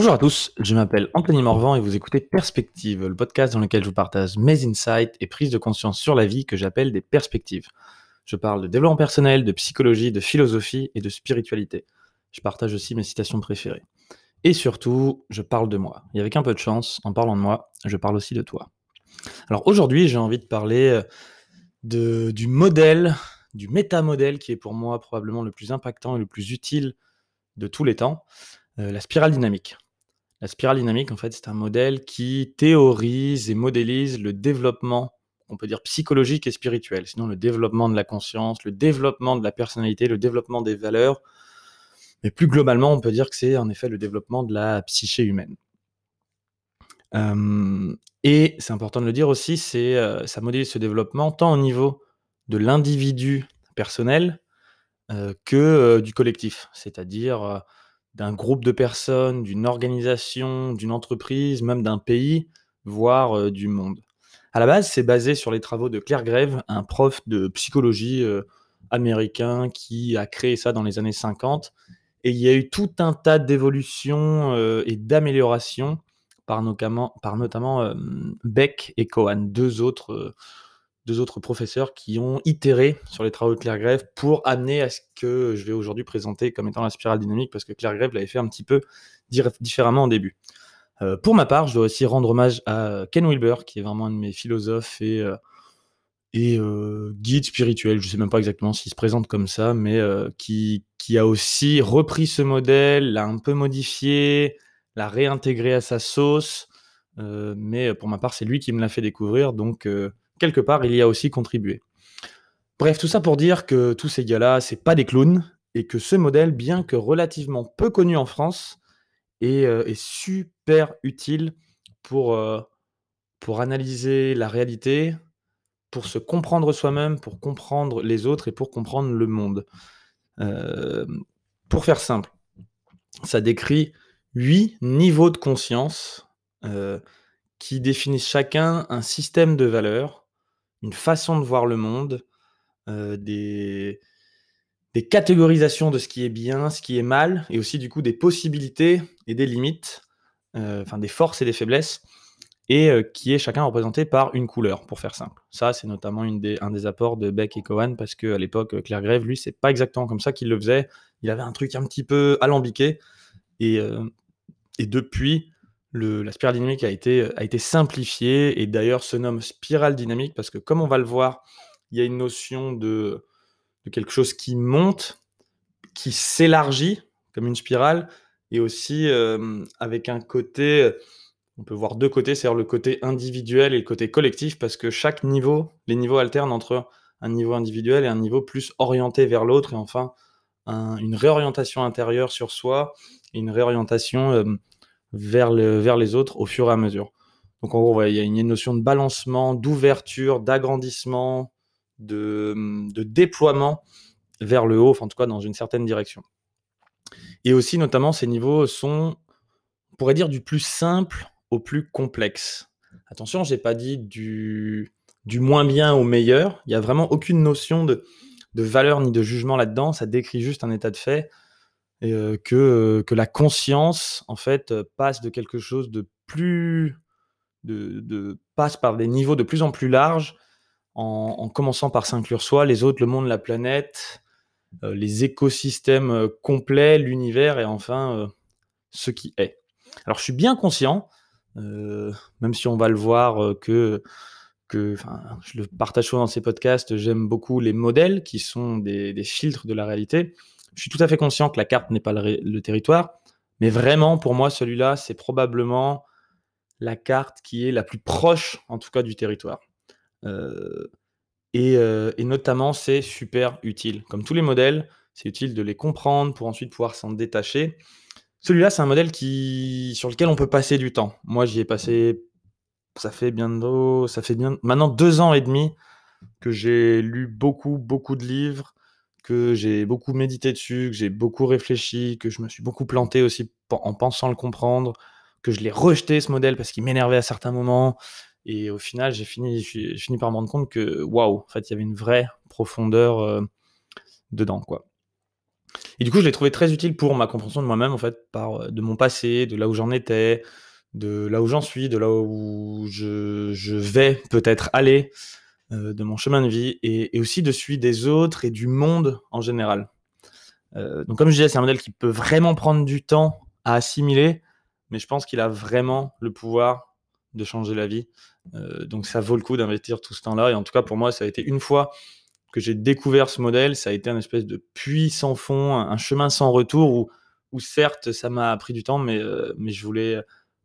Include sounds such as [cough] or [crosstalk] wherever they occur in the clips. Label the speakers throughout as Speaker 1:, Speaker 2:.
Speaker 1: Bonjour à tous, je m'appelle Anthony Morvan et vous écoutez Perspective, le podcast dans lequel je vous partage mes insights et prises de conscience sur la vie que j'appelle des perspectives. Je parle de développement personnel, de psychologie, de philosophie et de spiritualité. Je partage aussi mes citations préférées. Et surtout, je parle de moi. Et avec un peu de chance, en parlant de moi, je parle aussi de toi. Alors aujourd'hui, j'ai envie de parler euh, du modèle, du métamodèle qui est pour moi probablement le plus impactant et le plus utile de tous les temps, euh, la spirale dynamique. La spirale dynamique, en fait, c'est un modèle qui théorise et modélise le développement, on peut dire psychologique et spirituel, sinon le développement de la conscience, le développement de la personnalité, le développement des valeurs, mais plus globalement, on peut dire que c'est en effet le développement de la psyché humaine. Euh, et c'est important de le dire aussi, euh, ça modélise ce développement tant au niveau de l'individu personnel euh, que du collectif, c'est-à-dire d'un groupe de personnes, d'une organisation, d'une entreprise, même d'un pays, voire euh, du monde. À la base, c'est basé sur les travaux de Claire Greve, un prof de psychologie euh, américain qui a créé ça dans les années 50. Et il y a eu tout un tas d'évolutions euh, et d'améliorations notamment, par notamment Beck et Cohen, deux autres deux autres professeurs qui ont itéré sur les travaux de Claire Grève pour amener à ce que je vais aujourd'hui présenter comme étant la spirale dynamique, parce que Claire Grève l'avait fait un petit peu différemment au début. Euh, pour ma part, je dois aussi rendre hommage à Ken Wilber, qui est vraiment un de mes philosophes et, euh, et euh, guide spirituel. Je ne sais même pas exactement s'il se présente comme ça, mais qui, qui a aussi repris ce modèle, l'a un peu modifié, l'a réintégré à sa sauce. mais pour ma part, c'est lui qui me l'a fait découvrir, donc quelque part, il y a aussi contribué. Bref, tout ça pour dire que tous ces gars-là, c'est pas des clowns, et que ce modèle, bien que relativement peu connu en France, est, euh, super utile pour, euh, pour analyser la réalité, pour se comprendre soi-même, pour comprendre les autres et pour comprendre le monde. Euh, pour faire simple, ça décrit huit niveaux de conscience qui définissent chacun un système de valeurs une façon de voir le monde, euh, des, catégorisations de ce qui est bien, ce qui est mal, et aussi du coup des possibilités et des limites, euh, enfin des forces et des faiblesses, et euh, qui est chacun représenté par une couleur, pour faire simple. Ça, c'est notamment une des, un des apports de Beck et Cohen, parce qu'à l'époque, Claire Grève, lui, c'est pas exactement comme ça qu'il le faisait. Il avait un truc un petit peu alambiqué, et depuis, la spirale dynamique a été, a été simplifiée. Et d'ailleurs se nomme spirale dynamique parce que comme on va le voir, il y a une notion de, quelque chose qui monte, qui s'élargit comme une spirale et aussi euh, avec un côté, on peut voir deux côtés, c'est-à-dire le côté individuel et le côté collectif parce que chaque niveau, les niveaux alternent entre un niveau individuel et un niveau plus orienté vers l'autre. Et enfin une réorientation intérieure sur soi et une réorientation euh, vers, le, vers les autres au fur et à mesure. Donc en gros, il y a une notion de balancement, d'ouverture, d'agrandissement, de, déploiement vers le haut, enfin en tout cas dans une certaine direction. Et aussi, notamment, ces niveaux sont, on pourrait dire, du plus simple au plus complexe. Attention, j'ai pas dit du, du moins bien au meilleur. Il n'y a vraiment aucune notion de, de valeur ni de jugement là-dedans. Ça décrit juste un état de fait et que, la conscience, en fait, passe de quelque chose de plus. De, passe par des niveaux de plus en plus larges, en, commençant par s'inclure soi, les autres, le monde, la planète, les écosystèmes complets, l'univers et enfin ce qui est. Alors je suis bien conscient, même si on va le voir que, que je le partage souvent dans ces podcasts, j'aime beaucoup les modèles qui sont des filtres de la réalité. Je suis tout à fait conscient que la carte n'est pas le, territoire, mais vraiment, pour moi, celui-là, c'est probablement la carte qui est la plus proche, en tout cas, du territoire. Euh, euh, et, notamment, c'est super utile. Comme tous les modèles, c'est utile de les comprendre pour ensuite pouvoir s'en détacher. Celui-là, c'est un modèle qui, sur lequel on peut passer du temps. Moi, j'y ai passé, ça fait ça fait bien, maintenant deux ans et demi que j'ai lu beaucoup, beaucoup de livres, que j'ai beaucoup médité dessus, que j'ai beaucoup réfléchi, que je me suis beaucoup planté aussi en pensant le comprendre, que je l'ai rejeté ce modèle parce qu'il m'énervait à certains moments. Et au final, j'ai fini, par me rendre compte que waouh, en fait, il y avait une vraie profondeur euh, dedans, quoi. Et du coup, je l'ai trouvé très utile pour ma compréhension de moi-même, en fait, par, de mon passé, de là où j'en étais, de là où j'en suis, de là où je vais peut-être aller, heu, de mon chemin de vie et aussi de celui des autres et du monde en général. Heu, donc comme je disais, c'est un modèle qui peut vraiment prendre du temps à assimiler, mais je pense qu'il a vraiment le pouvoir de changer la vie. Heu, donc ça vaut le coup d'investir tout ce temps-là et en tout cas pour moi, ça a été une fois que j'ai découvert ce modèle, ça a été un espèce de puits sans fond, un chemin sans retour où où certes ça m'a pris du temps, mais mais je voulais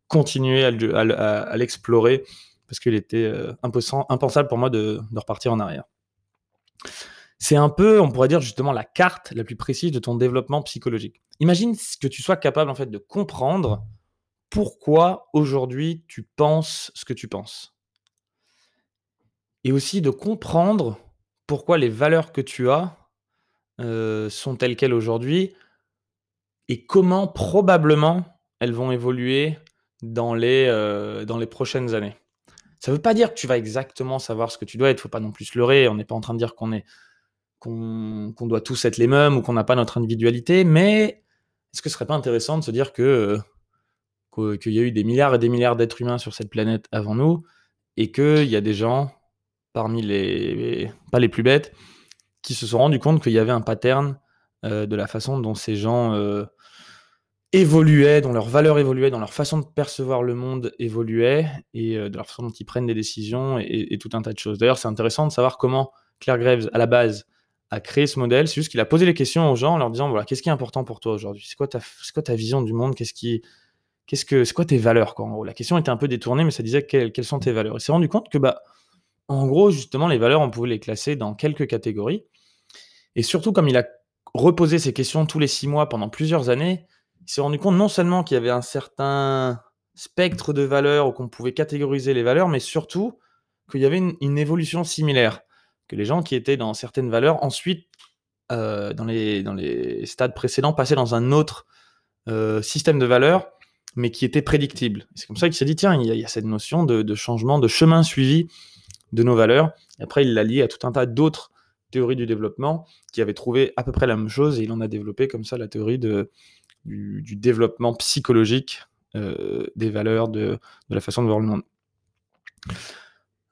Speaker 1: continuer à l'explorer parce qu'il était, heu, impensable pour moi de repartir en arrière. C'est un peu, on pourrait dire justement la carte la plus précise de ton développement psychologique. Imagine que tu sois capable en fait de comprendre pourquoi aujourd'hui tu penses ce que tu penses. Et aussi de comprendre pourquoi les valeurs que tu as, heu, sont telles quelles aujourd'hui et comment probablement elles vont évoluer dans les, heu, dans les prochaines années. Ça veut pas dire que tu vas exactement savoir ce que tu dois être, faut pas non plus se leurrer, on n'est pas en train de dire qu'on est qu'on doit tous être les mêmes ou qu'on n'a pas notre individualité, mais est-ce que ce serait pas intéressant de se dire que, qu'il y a eu des milliards et des milliards d'êtres humains sur cette planète avant nous et qu'il y a des gens parmi les pas les plus bêtes, qui se sont rendus compte qu'il y avait un pattern, heu, de la façon dont ces gens, heu, évoluaient, dont leurs valeurs évoluaient, dont leur façon de percevoir le monde évoluait et heu, de leur façon dont ils prennent des décisions et tout un tas de choses. D'ailleurs, c'est intéressant de savoir comment Claire Graves, à la base, a créé ce modèle. C'est juste qu'il a posé les questions aux gens en leur disant, voilà: «Qu'est-ce qui est important pour toi aujourd'hui? C'est quoi ta quoi ta vision du monde? Qu'est-ce qui qu'est-ce que c'est quoi tes valeurs, quoi?» en gros? La question était un peu détournée, mais ça disait: «Quelles sont tes valeurs?» il s'est rendu compte que, bah, en gros, justement, les valeurs, on pouvait les classer dans quelques catégories et surtout comme il a reposé ces questions tous les 6 mois pendant plusieurs années, il s'est rendu compte non seulement qu'il y avait un certain spectre de valeurs ou qu'on pouvait catégoriser les valeurs, mais surtout qu'il y avait une évolution similaire. Que les gens qui étaient dans certaines valeurs ensuite, heu, dans les dans les stades précédents, passaient dans un autre, heu, système de valeurs, mais qui était prédictible. C'est comme ça qu'il s'est dit: «Tiens, il y a il y a cette notion de de changement, de chemin suivi de nos valeurs» et après il l'a lié à tout un tas d'autres théories du développement qui avaient trouvé à peu près la même chose et il en a développé comme ça la théorie de du développement psychologique, heu, des valeurs, de de la façon de voir le monde.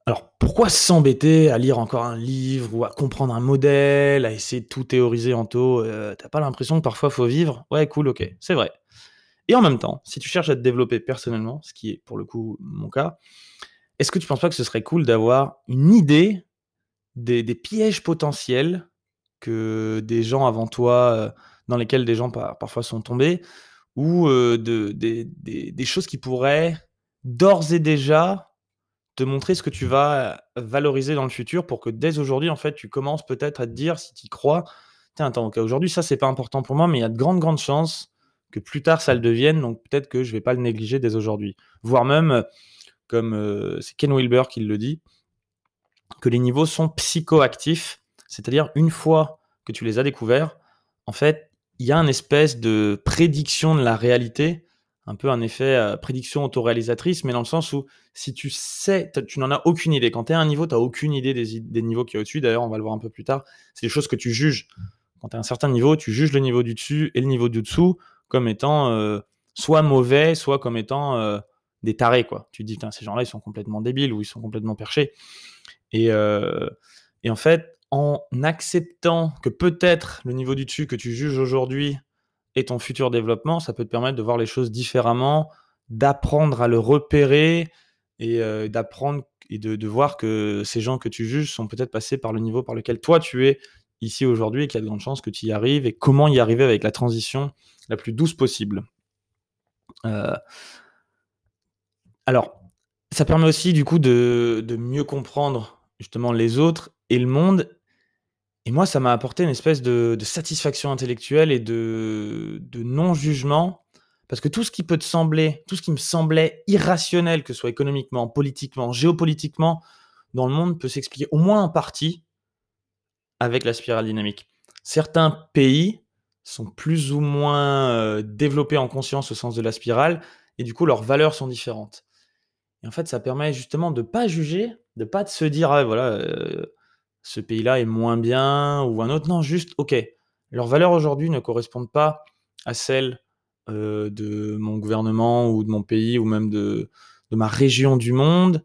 Speaker 1: Alors, pourquoi s'embêter à lire encore un livre ou à comprendre un modèle, à essayer de tout théoriser en taux, heu, tu pas l'impression que parfois faut vivre? Ouais, cool, OK, c'est vrai. Et en même temps, si tu cherches à te développer personnellement, ce qui est pour le coup mon cas, est-ce que tu penses pas que ce serait cool d'avoir une idée des pièges potentiels que des gens avant toi, heu, dans lesquels des gens par parfois sont tombés ou heu, de des des des choses qui pourraient d'ores et déjà te montrer ce que tu vas valoriser dans le futur pour que dès aujourd'hui, en fait, tu commences peut-être à te dire si tu y crois: «Tiens, attends, aujourd'hui, ça, c'est pas important pour moi, mais il y a de grandes, grandes chances que plus tard ça le devienne, donc peut-être que je vais pas le négliger dès aujourd'hui». Voire même, comme, heu, c'est Ken Wilber qui le dit, que les niveaux sont psychoactifs, c'est-à-dire une fois que tu les as découverts, en fait, il y a un espèce de prédiction de la réalité, un peu un effet, heu, prédiction autoréalisatrice, mais dans le sens où si tu sais, tu n'en as aucune idée. Quand tu es à un niveau, tu as aucune idée des des niveaux qui est au-dessus. D'ailleurs, on va le voir un peu plus tard. C'est des choses que tu juges. Quand tu à un certain niveau, tu juges le niveau du dessus et le niveau du dessous comme étant, heu, soit mauvais, soit comme étant, heu, des tarés, quoi. Tu te dis: «Putain, ces gens-là, ils sont complètement débiles ou ils sont complètement perchés» et et en fait, en acceptant que peut-être le niveau du dessus que tu juges aujourd'hui est ton futur développement, ça peut te permettre de voir les choses différemment, d'apprendre à le repérer et heu, d'apprendre et de voir que ces gens que tu juges sont peut-être passés par le niveau par lequel toi tu es ici aujourd'hui et qu'il y a de grandes chances que tu y arrives et comment y arriver avec la transition la plus douce possible. Heu alors, ça permet aussi du coup de mieux comprendre justement les autres et le monde et moi ça m'a apporté une espèce de satisfaction intellectuelle et de non-jugement parce que tout ce qui peut te sembler tout ce qui me semblait irrationnel, que ce soit économiquement, politiquement, géopolitiquement, dans le monde peut s'expliquer au moins en partie avec la spirale dynamique. Certains pays sont plus ou moins, heu, développés en conscience au sens de la spirale et du coup leurs valeurs sont différentes. Et en fait, ça permet justement de pas juger, de pas de se dire: «Ah voilà, heu, ce pays-là est moins bien ou un autre». Non, juste OK, leurs valeurs aujourd'hui ne correspondent pas à celles euh, de mon gouvernement ou de mon pays ou même de, de ma région du monde.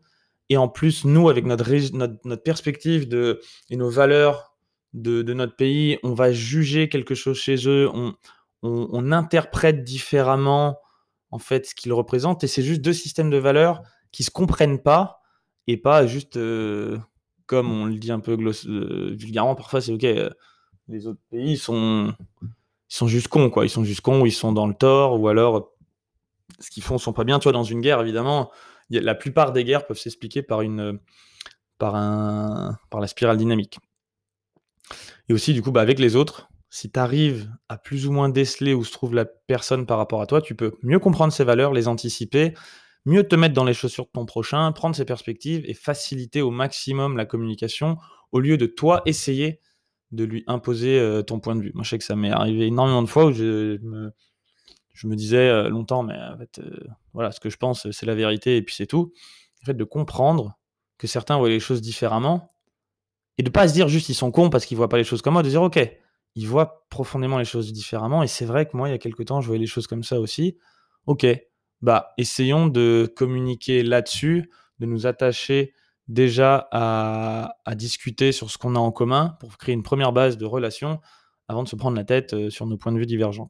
Speaker 1: Et en plus, nous, avec notre, notre, perspective de, et nos valeurs de, de, notre pays, on va juger quelque chose chez eux, on, on, interprète différemment en fait ce qu'ils représentent. Et c'est juste deux systèmes de valeurs qui se comprennent pas et pas juste euh, comme on le dit un peu euh, vulgairement parfois c'est ok euh, les autres pays sont ils sont juste cons quoi. Ils sont juste cons ou ils sont dans le tort ou alors ce qu'ils font sont pas bien. Tu vois dans une guerre évidemment la plupart des guerres peuvent s'expliquer par une par un par la spirale dynamique. Et aussi du coup bah, avec les autres si tu arrives à plus ou moins déceler où se trouve la personne par rapport à toi tu peux mieux comprendre ses valeurs les anticiper mieux te mettre dans les chaussures de ton prochain, prendre ses perspectives et faciliter au maximum la communication au lieu de toi essayer de lui imposer euh, ton point de vue. Moi, je sais que ça m'est arrivé énormément de fois où je, me, disais euh, longtemps, mais euh, voilà, ce que je pense, c'est la vérité et puis c'est tout. En fait, de comprendre que certains voient les choses différemment et de pas se dire juste ils sont cons parce qu'ils voient pas les choses comme moi, de dire ok, ils voient profondément les choses différemment et c'est vrai que moi, il y a quelques temps, je voyais les choses comme ça aussi. Ok, bah, essayons de communiquer là-dessus, de nous attacher déjà à, discuter sur ce qu'on a en commun pour créer une première base de relation avant de se prendre la tête euh, sur nos points de vue divergents.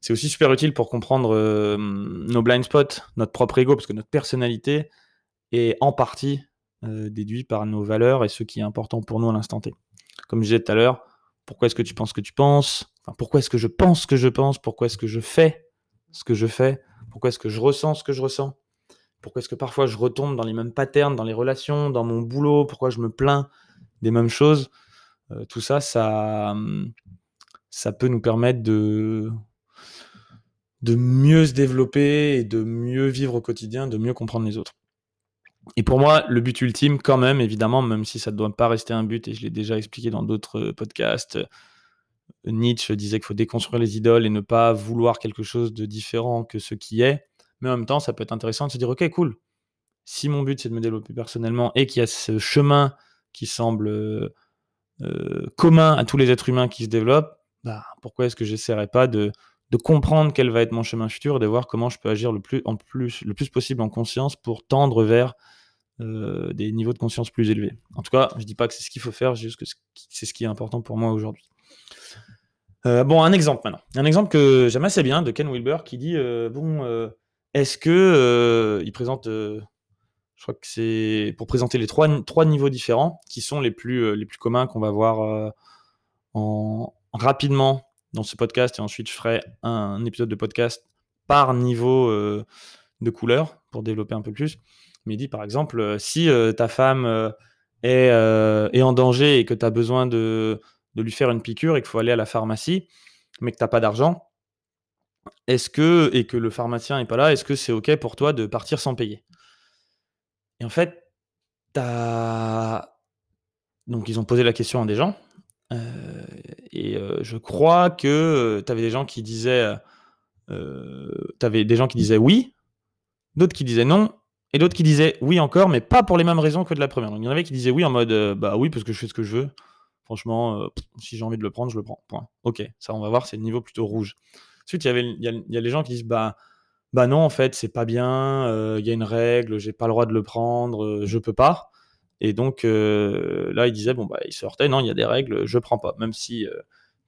Speaker 1: C'est aussi super utile pour comprendre euh, nos blind spots, notre propre ego, parce que notre personnalité est en partie euh, déduite par nos valeurs et ce qui est important pour nous à l'instant T. Comme je disais tout à l'heure, pourquoi est-ce que tu penses que tu penses? Pourquoi est-ce que je pense ce que je pense? Pourquoi est-ce que je fais ce que je fais? Pourquoi est-ce que je ressens ce que je ressens? Pourquoi est-ce que parfois je retombe dans les mêmes patterns, dans les relations, dans mon boulot? Pourquoi je me plains des mêmes choses? Euh, Tout ça, ça, hum, ça peut nous permettre de, de mieux se développer et de mieux vivre au quotidien, de mieux comprendre les autres. Et pour moi, le but ultime, quand même, évidemment, même si ça ne doit pas rester un but, et je l'ai déjà expliqué dans d'autres podcasts, Nietzsche disait qu'il faut déconstruire les idoles et ne pas vouloir quelque chose de différent que ce qui est. Mais en même temps, ça peut être intéressant de se dire, ok, cool. Si mon but c'est de me développer personnellement et qu'il y a ce chemin qui semble euh, euh, commun à tous les êtres humains qui se développent, bah, pourquoi est-ce que j'essaierai pas de, comprendre quel va être mon chemin futur et de voir comment je peux agir le plus, en plus, le plus possible en conscience pour tendre vers euh, des niveaux de conscience plus élevés. En tout cas, je dis pas que c'est ce qu'il faut faire, juste que c'est ce qui est important pour moi aujourd'hui. Euh, bon, un exemple maintenant. Un exemple que j'aime assez bien de Ken Wilber qui dit euh, Bon, euh, est-ce que. il présente. je crois que c'est pour présenter les trois, niveaux différents qui sont les plus, communs qu'on va voir en, rapidement dans ce podcast. Et ensuite, je ferai un, épisode de podcast par niveau de couleur pour développer un peu plus. Mais il dit par exemple si ta femme est, est en danger et que tu as besoin de de lui faire une piqûre et qu'il faut aller à la pharmacie, mais que tu n'as pas d'argent, est-ce que, et que le pharmacien n'est pas là, est-ce que c'est OK pour toi de partir sans payer? Et en fait, as... Donc, ils ont posé la question à des gens. Euh, et euh, je crois que euh, tu avais des gens qui disaient. tu avais des gens qui disaient oui, d'autres qui disaient non, et d'autres qui disaient oui encore, mais pas pour les mêmes raisons que de la première. Donc, il y en avait qui disaient oui en mode bah oui, parce que je fais ce que je veux. Franchement, euh, si j'ai envie de le prendre, je le prends. Point. Ok, ça, on va voir, c'est le niveau plutôt rouge. Ensuite, il y, avait, il y, a, les gens qui disent bah, bah non, en fait, c'est pas bien, euh, il y a une règle, j'ai pas le droit de le prendre, euh, je peux pas. Et donc, là, il disait bon, bah, il sortait, non, il y a des règles, je prends pas. Même si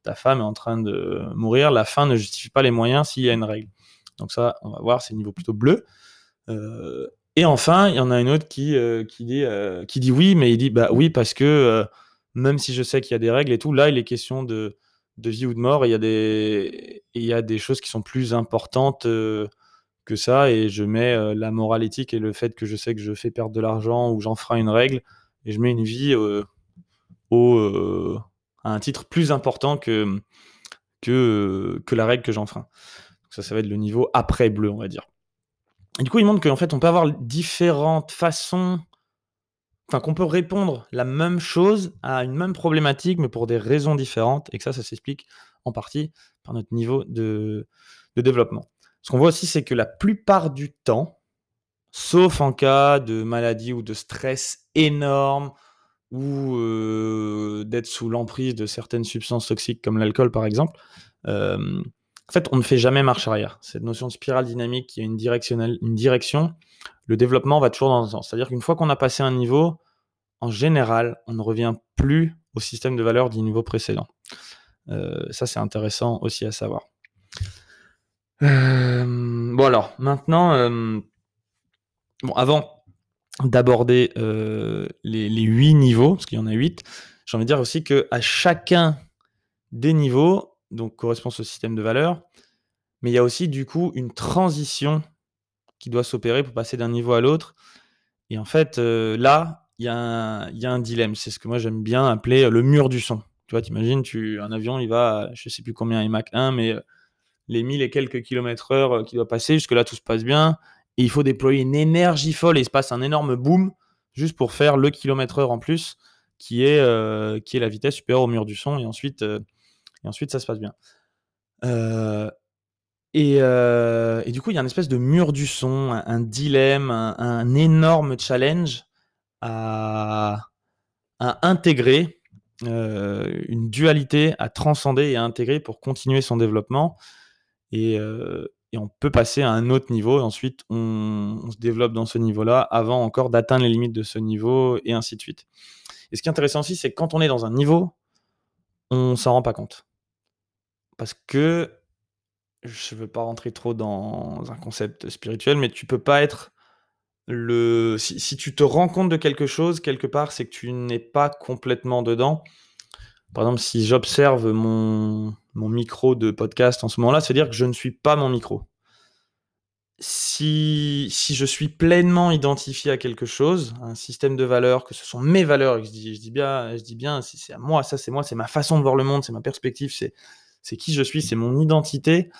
Speaker 1: ta femme est en train de mourir, la fin ne justifie pas les moyens s'il y a une règle. Donc, ça, on va voir, c'est le niveau plutôt bleu. et enfin, il y en a une autre qui, qui, dit, qui dit oui, mais il dit bah oui, parce que même si je sais qu'il y a des règles et tout, là, il est question de, de vie ou de mort il y, a des, il y a des choses qui sont plus importantes euh, que ça et je mets euh, la morale éthique et le fait que je sais que je fais perdre de l'argent ou j'enfreins une règle et je mets une vie euh, au, à un titre plus important que, que, que la règle que j'enfreins. Ça, ça va être le niveau après bleu, on va dire. Et du coup, il montre qu'en fait, on peut avoir différentes façons enfin qu'on peut répondre la même chose à une même problématique, mais pour des raisons différentes, et que ça, ça s'explique en partie par notre niveau de, développement. Ce qu'on voit aussi, c'est que la plupart du temps, sauf en cas de maladie ou de stress énorme, ou d'être sous l'emprise de certaines substances toxiques comme l'alcool par exemple, en fait, on ne fait jamais marche arrière. Cette notion de spirale dynamique qui a une, direction, le développement va toujours dans un sens. C'est-à-dire qu'une fois qu'on a passé un niveau, en général, on ne revient plus au système de valeur du niveau précédent. ça, c'est intéressant aussi à savoir. bon alors, maintenant, bon, avant d'aborder euh, les, huit niveaux, parce qu'il y en a huit, j'ai envie de dire aussi qu'à chacun des niveaux, donc correspond ce système de valeurs, mais il y a aussi du coup une transition qui doit s'opérer pour passer d'un niveau à l'autre. Et en fait, euh, là, il y, a un dilemme. C'est ce que moi j'aime bien appeler le mur du son. Tu vois, t'imagines, tu, un avion, il va, je sais plus combien, il Mach 1, mais euh, les 1000 et quelques kilomètres heure qui doit passer, jusque-là, tout se passe bien et il faut déployer une énergie folle et il se passe un énorme boom juste pour faire le kilomètre heure en plus qui est, euh, qui est la vitesse supérieure au mur du son et ensuite, euh, et ensuite ça se passe bien. Euh, et, et, du coup, il y a une espèce de mur du son, un, dilemme, un, énorme challenge à, intégrer, une dualité à transcender et à intégrer pour continuer son développement. Et, et on peut passer à un autre niveau et ensuite on, se développe dans ce niveau-là avant encore d'atteindre les limites de ce niveau et ainsi de suite. Et ce qui est intéressant aussi, c'est que quand on est dans un niveau, on s'en rend pas compte. Parce que je ne veux pas rentrer trop dans un concept spirituel, mais tu peux pas être le. Si, si tu te rends compte de quelque chose, quelque part, c'est que tu n'es pas complètement dedans. Par exemple, si j'observe mon, mon micro de podcast en ce moment-là, c'est-à-dire que je ne suis pas mon micro. Si, si je suis pleinement identifié à quelque chose, un système de valeurs, que ce sont mes valeurs, je dis, je dis bien, je dis bien, c'est à moi, ça c'est moi, c'est ma façon de voir le monde, c'est ma perspective, c'est, c'est qui je suis, c'est mon identité.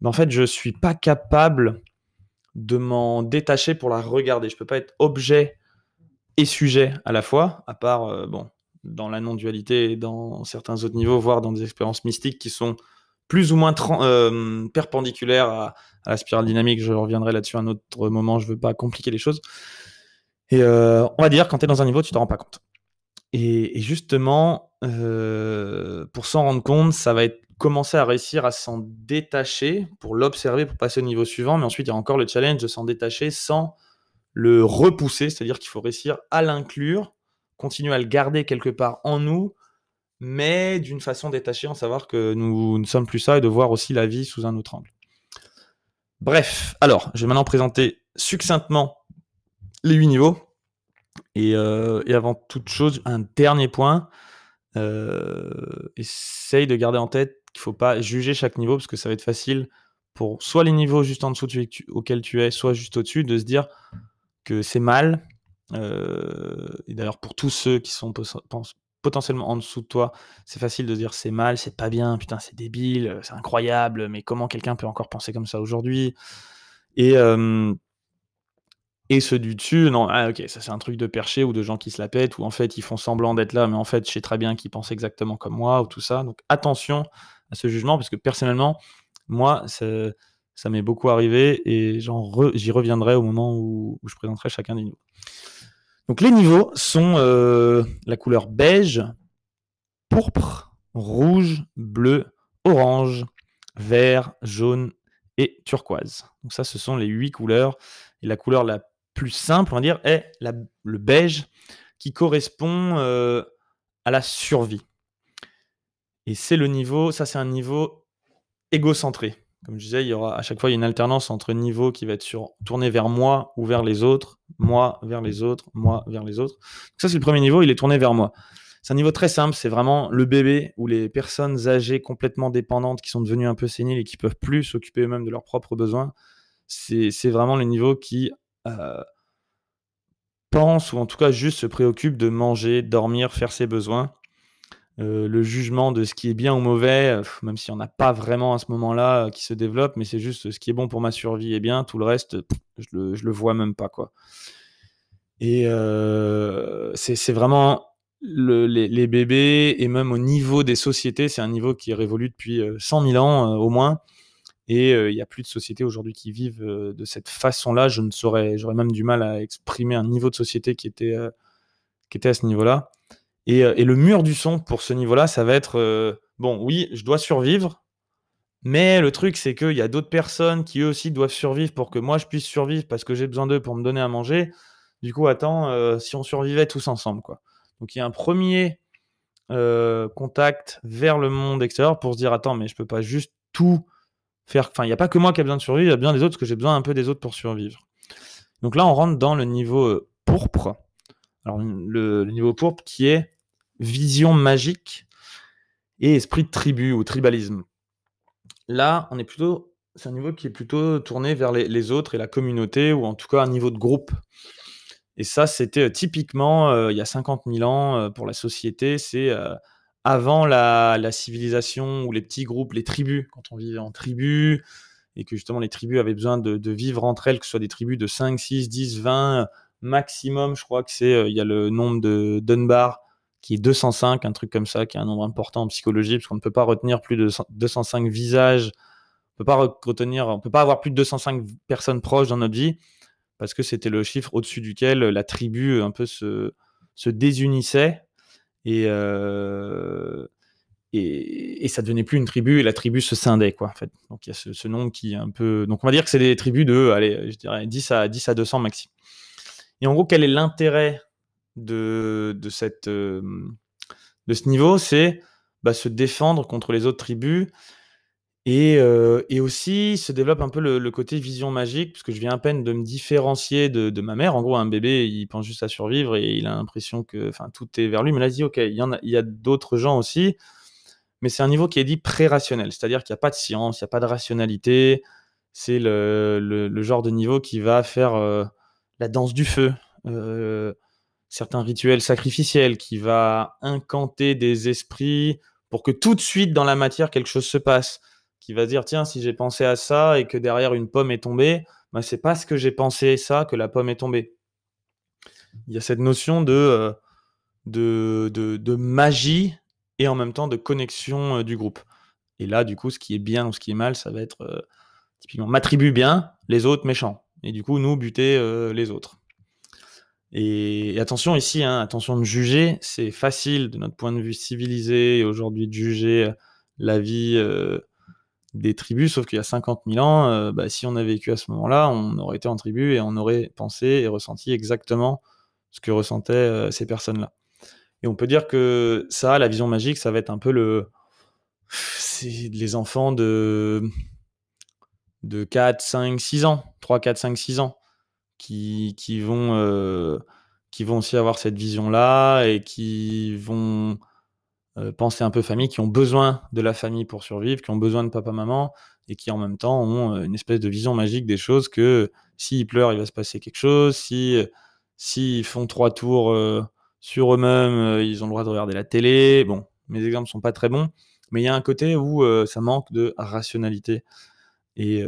Speaker 1: Mais en fait, je suis pas capable de m'en détacher pour la regarder. Je peux pas être objet et sujet à la fois, à part, euh, bon, dans la non-dualité et dans certains autres niveaux, voire dans des expériences mystiques qui sont plus ou moins euh, perpendiculaires à, la spirale dynamique. Je reviendrai là-dessus un autre moment, je ne veux pas compliquer les choses. Et euh, on va dire, quand tu es dans un niveau, tu ne te rends pas compte. Et, justement, euh, pour s'en rendre compte, ça va être commencer à réussir à s'en détacher pour l'observer, pour passer au niveau suivant. Mais ensuite, il y a encore le challenge de s'en détacher sans le repousser, c'est-à-dire qu'il faut réussir à l'inclure continuer à le garder quelque part en nous, mais d'une façon détachée, en savoir que nous ne sommes plus ça et de voir aussi la vie sous un autre angle. Bref, alors, je vais maintenant présenter succinctement les huit niveaux. Et, euh, avant toute chose, un dernier point. Euh, essaye de garder en tête qu'il ne faut pas juger chaque niveau parce que ça va être facile pour soit les niveaux juste en dessous auxquels tu es, soit juste au-dessus, de se dire que c'est mal, euh, et d'ailleurs, pour tous ceux qui sont potentiellement en dessous de toi, c'est facile de dire c'est mal, c'est pas bien, putain, c'est débile, euh, c'est incroyable, mais comment quelqu'un peut encore penser comme ça aujourd'hui? Et et ceux du dessus, non, ah, ok, ça c'est un truc de perché ou de gens qui se la pètent, ou en fait ils font semblant d'être là, mais en fait je sais très bien qu'ils pensent exactement comme moi, ou tout ça. Donc attention ce jugement, parce que personnellement, moi, ça m'est beaucoup arrivé et j'y reviendrai au moment où, je présenterai chacun des niveaux. Donc les niveaux sont euh, la couleur beige, pourpre, rouge, bleu, orange, vert, jaune et turquoise. Donc ça, ce sont les huit couleurs. Et la couleur la plus simple, on va dire, est le beige, qui correspond euh, à la survie. Et c'est le niveau, ça c'est un niveau égocentré. Comme je disais, il y aura à chaque fois une alternance entre niveau qui va être sur, tourné vers moi ou vers les autres, moi vers les autres, moi vers les autres. ça, c'est le premier niveau, il est tourné vers moi. C'est un niveau très simple, c'est vraiment le bébé ou les personnes âgées complètement dépendantes qui sont devenues un peu séniles et qui peuvent plus s'occuper eux-mêmes de leurs propres besoins. C'est vraiment le niveau qui euh, pense ou en tout cas juste se préoccupe de manger, dormir, faire ses besoins euh, le jugement de ce qui est bien ou mauvais, euh, même si on n'a pas vraiment à ce moment-là euh, qui se développe, mais c'est juste ce qui est bon pour ma survie est bien, tout le reste, je le, le vois même pas. quoi. Et c'est vraiment les, bébés, et même au niveau des sociétés, c'est un niveau qui est révolu depuis 100 000 ans au moins. Et il n'y a plus de sociétés aujourd'hui qui vivent de cette façon-là. Je ne saurais, j'aurais même du mal à exprimer un niveau de société qui était, qui était à ce niveau-là. Et, et, le mur du son pour ce niveau-là, ça va être bon, oui, je dois survivre, mais le truc, c'est qu'il y a d'autres personnes qui eux aussi doivent survivre pour que moi je puisse survivre parce que j'ai besoin d'eux pour me donner à manger. Du coup, attends, si on survivait tous ensemble, quoi. Donc il y a un premier contact vers le monde extérieur pour se dire attends, mais je peux pas juste tout faire. Enfin, il n'y a pas que moi qui a besoin de survivre, il y a bien des autres parce que j'ai besoin un peu des autres pour survivre. Donc là, on rentre dans le niveau pourpre. Alors, le, niveau pourpre qui est vision magique et esprit de tribu ou tribalisme. Là, on est plutôt, c'est un niveau qui est plutôt tourné vers les, autres et la communauté, ou en tout cas un niveau de groupe. Et ça, c'était typiquement il y a 50 000 ans pour la société. C'est avant la, civilisation ou les petits groupes, les tribus, quand on vivait en tribu, et que justement les tribus avaient besoin de, vivre entre elles, que ce soit des tribus de 5, 6, 10, 20 maximum, je crois que c'est, euh, il y a le nombre de Dunbar qui est 205, un truc comme ça, qui est un nombre important en psychologie, parce qu'on ne peut pas retenir plus de 205 visages, on peut pas retenir, on peut pas avoir plus de 205 personnes proches dans notre vie, parce que c'était le chiffre au-dessus duquel la tribu un peu se, se désunissait et, euh, et, ça devenait plus une tribu et la tribu se scindait quoi en fait. Donc il y a ce, ce, nombre qui est un peu donc on va dire que c'est des tribus de allez, je dirais 10 à 10 à 200 maxi. Et en gros, quel est l'intérêt de, de, cette, euh, de ce niveau? C'est bah, se défendre contre les autres tribus et, euh, et, aussi se développe un peu le, côté vision magique, parce que je viens à peine de me différencier de, de, ma mère. En gros, un bébé, il pense juste à survivre et il a l'impression que tout est vers lui. Mais là, il dit, OK, il y, a d'autres gens aussi, mais c'est un niveau qui est dit pré-rationnel, c'est-à-dire qu'il n'y a pas de science, il n'y a pas de rationalité. C'est le, le, genre de niveau qui va faire euh, la danse du feu, euh, certains rituels sacrificiels, qui va incanter des esprits pour que tout de suite dans la matière quelque chose se passe, qui va dire tiens si j'ai pensé à ça et que derrière une pomme est tombée, bah, c'est parce que j'ai pensé ça que la pomme est tombée. Il y a cette notion de, euh, de, de, magie et en même temps de connexion euh, du groupe. Et là, du coup, ce qui est bien ou ce qui est mal, ça va être typiquement ma tribu bien, les autres méchants et du coup nous buter euh, les autres. Et, attention ici, hein, attention de juger, c'est facile de notre point de vue civilisé aujourd'hui de juger euh, la vie euh, des tribus, sauf qu'il y a 50 000 ans, bah, si on a vécu à ce moment-là, on aurait été en tribu et on aurait pensé et ressenti exactement ce que ressentaient ces personnes-là. Et on peut dire que ça, la vision magique, ça va être un peu le... C'est les enfants de de 4, 5, 6 ans, 3, 4, 5, 6 ans, qui, qui vont, euh, qui vont aussi avoir cette vision-là et qui vont euh, penser un peu famille, qui ont besoin de la famille pour survivre, qui ont besoin de papa-maman et qui en même temps ont euh, une espèce de vision magique des choses que s'ils pleurent, il va se passer quelque chose, si s'ils font trois tours sur eux-mêmes, ils ont le droit de regarder la télé. Bon, mes exemples sont pas très bons, mais il y a un côté où ça manque de rationalité et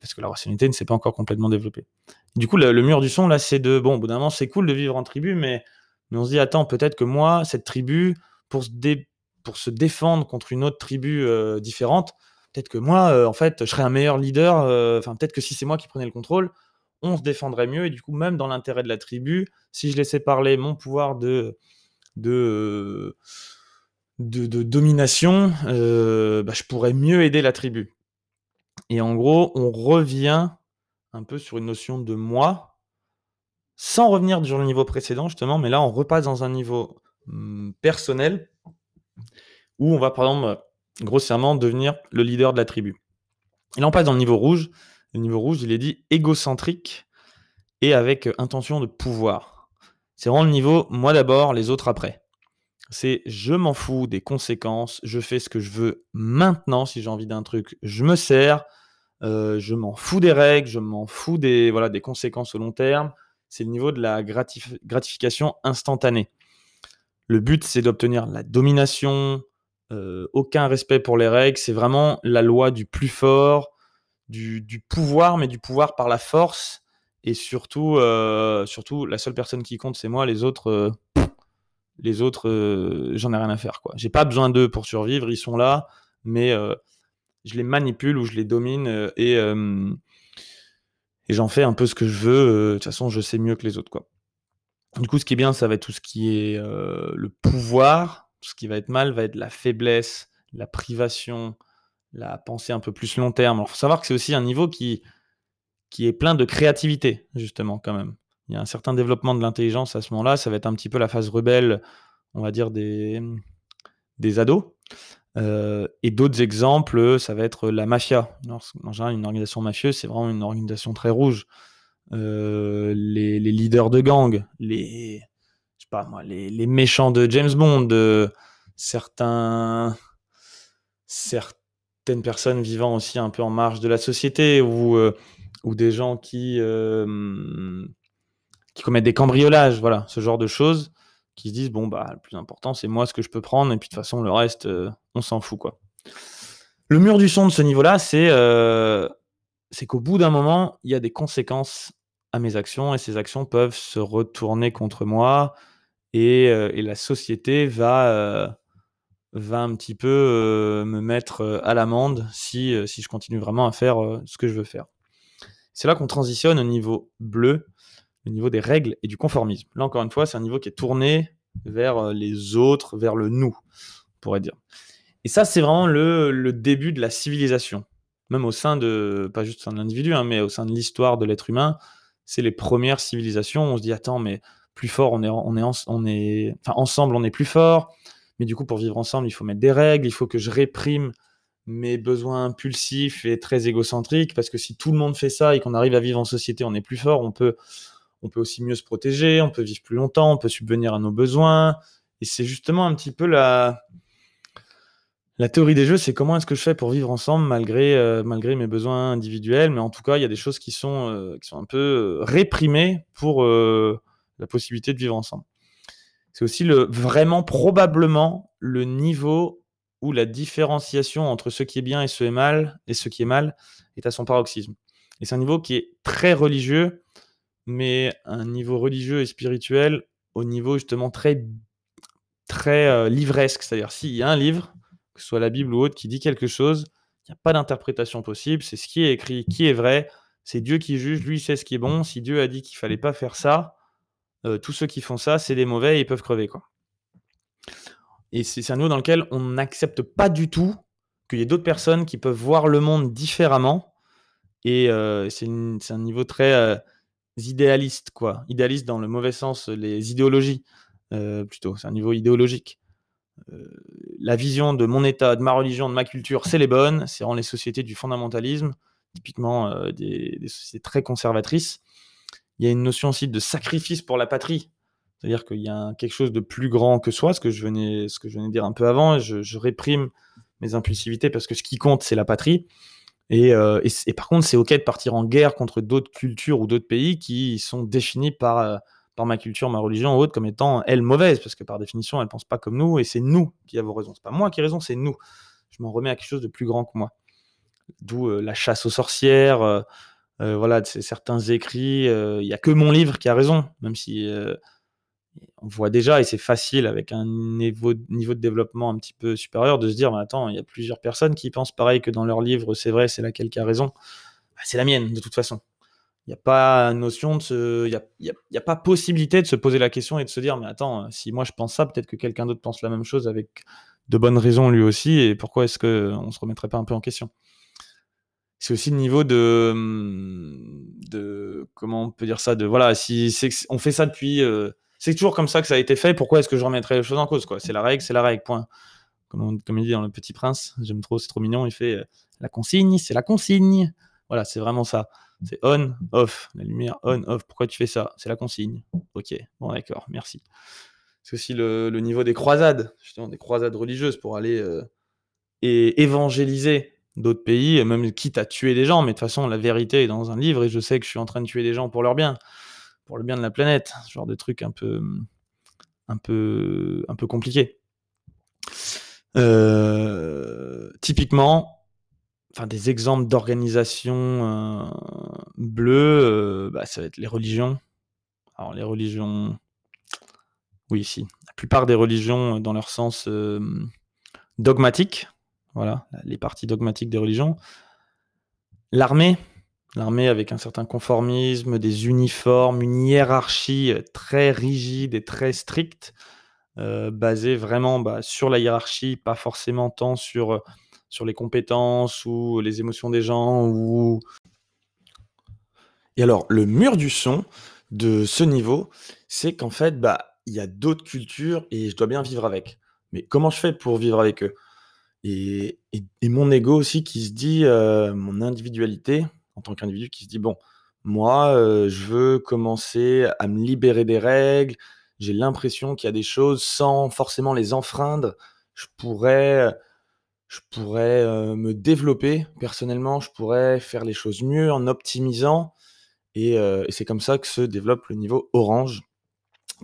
Speaker 1: parce que la rationalité ne s'est pas encore complètement développée. Du coup, le, mur du son, là, c'est de bon, au bout d'un moment, c'est cool de vivre en tribu, mais, on se dit, attends, peut-être que moi, cette tribu, pour se, pour se défendre contre une autre tribu différente, peut-être que moi, en fait, je serais un meilleur leader. Enfin, peut-être que si c'est moi qui prenais le contrôle, on se défendrait mieux. Et du coup, même dans l'intérêt de la tribu, si je laissais parler mon pouvoir de, de, de, domination, bah, je pourrais mieux aider la tribu. Et en gros, on revient un peu sur une notion de moi, sans revenir sur le niveau précédent, justement, mais là, on repasse dans un niveau mmh, personnel, où on va, par exemple, grossièrement, devenir le leader de la tribu. Et là, on passe dans le niveau rouge. Le niveau rouge, il est dit égocentrique et avec intention de pouvoir. C'est vraiment le niveau moi d'abord, les autres après. C'est je m'en fous des conséquences, je fais ce que je veux maintenant. Si j'ai envie d'un truc, je me sers. Euh, je m'en fous des règles, je m'en fous des, voilà, des conséquences au long terme. C'est le niveau de la gratification instantanée. Le but, c'est d'obtenir la domination, euh, aucun respect pour les règles. C'est vraiment la loi du plus fort, du, pouvoir, mais du pouvoir par la force. Et surtout, euh, surtout la seule personne qui compte, c'est moi. Les autres, autres, j'en ai rien à faire. Quoi. J'ai pas besoin d'eux pour survivre. Ils sont là, mais je les manipule ou je les domine euh, et, et j'en fais un peu ce que je veux. Euh, de toute façon, je sais mieux que les autres. Quoi. Du coup, ce qui est bien, ça va être tout ce qui est euh, le pouvoir. Ce qui va être mal va être la faiblesse, la privation, la pensée un peu plus long terme. Alors, faut savoir que c'est aussi un niveau qui, qui est plein de créativité, justement, quand même. Il y a un certain développement de l'intelligence à ce moment-là. Ça va être un petit peu la phase rebelle, on va dire, des, des ados. Euh, et d'autres exemples, ça va être la mafia. En général, une organisation mafieuse, c'est vraiment une organisation très rouge. Euh, les, leaders de gang, les, je sais pas moi, les, méchants de James Bond, certains, certaines personnes vivant aussi un peu en marge de la société ou, euh, ou des gens qui, qui commettent des cambriolages, voilà, ce genre de choses qui se disent bon bah le plus important c'est moi ce que je peux prendre et puis de toute façon le reste on s'en fout quoi. Le mur du son de ce niveau-là, c'est c'est qu'au bout d'un moment, il y a des conséquences à mes actions et ces actions peuvent se retourner contre moi et, euh, la société va, euh, va un petit peu euh, me mettre à l'amende si, si je continue vraiment à faire ce que je veux faire. C'est là qu'on transitionne au niveau bleu, au niveau des règles et du conformisme. Là encore une fois, c'est un niveau qui est tourné vers les autres, vers le nous, on pourrait dire. Et ça, c'est vraiment le, le début de la civilisation même au sein de, pas juste au sein de l'individu, hein, mais au sein de l'histoire de l'être humain, c'est les premières civilisations. On se dit, attends, mais plus fort, on est, on est, on est, enfin, ensemble, on est plus fort. Mais du coup, pour vivre ensemble, il faut mettre des règles, il faut que je réprime mes besoins impulsifs et très égocentriques, parce que si tout le monde fait ça et qu'on arrive à vivre en société, on est plus fort, on peut, on peut aussi mieux se protéger, on peut vivre plus longtemps, on peut subvenir à nos besoins. Et c'est justement un petit peu la, théorie des jeux, c'est comment est-ce que je fais pour vivre ensemble malgré, euh, malgré mes besoins individuels, mais en tout cas, il y a des choses qui sont, euh, un peu euh, réprimées pour la possibilité de vivre ensemble. C'est aussi le, vraiment probablement le niveau où la différenciation entre ce qui est bien et ce est mal, et ce qui est mal est à son paroxysme. Et c'est un niveau qui est très religieux, mais un niveau religieux et spirituel au niveau justement très, très livresque. C'est-à-dire, s'il y a un livre, que ce soit la Bible ou autre, qui dit quelque chose, il n'y a pas d'interprétation possible, c'est ce qui est écrit, qui est vrai, c'est Dieu qui juge, lui sait ce qui est bon, si Dieu a dit qu'il fallait pas faire ça, euh, tous ceux qui font ça, c'est des mauvais et ils peuvent crever. Quoi. Et c'est un niveau dans lequel on n'accepte pas du tout qu'il y ait d'autres personnes qui peuvent voir le monde différemment, et euh, c'est un niveau très euh, idéaliste, quoi. Idéaliste dans le mauvais sens, les idéologies, plutôt, c'est un niveau idéologique. Euh, la vision de mon État, de ma religion, de ma culture, c'est les bonnes. C'est en les sociétés du fondamentalisme, typiquement euh, des, sociétés très conservatrices. Il y a une notion aussi de sacrifice pour la patrie. C'est-à-dire qu'il y a quelque chose de plus grand que soi, ce que je venais, ce que je venais de dire un peu avant. Je réprime mes impulsivités parce que ce qui compte, c'est la patrie. Et, euh, et, par contre, c'est OK de partir en guerre contre d'autres cultures ou d'autres pays qui sont définis par par ma culture, ma religion ou autre, comme étant elle mauvaise, parce que par définition, elle pense pas comme nous, et c'est nous qui avons raison. C'est pas moi qui ai raison, c'est nous. Je m'en remets à quelque chose de plus grand que moi. D'où euh, la chasse aux sorcières, euh, euh, voilà, certains écrits. Il n'y a que mon livre qui a raison, même si on voit déjà, et c'est facile avec un niveau, niveau de développement un petit peu supérieur, de se dire, mais attends, il y a plusieurs personnes qui pensent pareil que dans leur livre, c'est vrai, c'est laquelle qui a raison. Bah, c'est la mienne, de toute façon. Il n'y a pas notion de se. Il n'y a, y a, pas possibilité de se poser la question et de se dire, mais attends, si moi je pense ça, peut-être que quelqu'un d'autre pense la même chose avec de bonnes raisons lui aussi, et pourquoi est-ce qu'on ne se remettrait pas un peu en question? C'est aussi le niveau de, de. Comment on peut dire ça de, Voilà, si on fait ça depuis. Euh, c'est toujours comme ça que ça a été fait, pourquoi est-ce que je remettrais les choses en cause C'est la règle, c'est la règle, point. Comme, comme il dit dans Le Petit Prince, j'aime trop, c'est trop mignon, il fait euh, la consigne, c'est la consigne. Voilà, c'est vraiment ça. C'est on, off. La lumière on, off. Pourquoi tu fais ça? C'est la consigne. Ok, bon d'accord, merci. C'est aussi le, niveau des croisades, justement, des croisades religieuses pour aller euh, et évangéliser d'autres pays, même quitte à tuer des gens. Mais de toute façon, la vérité est dans un livre et je sais que je suis en train de tuer des gens pour leur bien, pour le bien de la planète. Ce genre de truc un peu, un peu, un peu compliqué. Euh, typiquement, enfin des exemples d'organisation euh, bleues, euh, bah, ça va être les religions. Alors les religions, oui, si. La plupart des religions, euh, dans leur sens dogmatique, voilà, les parties dogmatiques des religions. L'armée, L'armée avec un certain conformisme, des uniformes, une hiérarchie très rigide et très stricte, euh, basée vraiment bah, sur la hiérarchie, pas forcément tant sur, sur les compétences ou les émotions des gens. Et alors, le mur du son de ce niveau, c'est qu'en fait, bah, il y a d'autres cultures et je dois bien vivre avec. Mais comment je fais pour vivre avec eux? Et, mon ego aussi qui se dit, euh, mon individualité en tant qu'individu qui se dit, bon, moi, euh, je veux commencer à me libérer des règles, j'ai l'impression qu'il y a des choses sans forcément les enfreindre, je pourrais, je pourrais euh, me développer personnellement, je pourrais faire les choses mieux en optimisant. Et, c'est comme ça que se développe le niveau orange,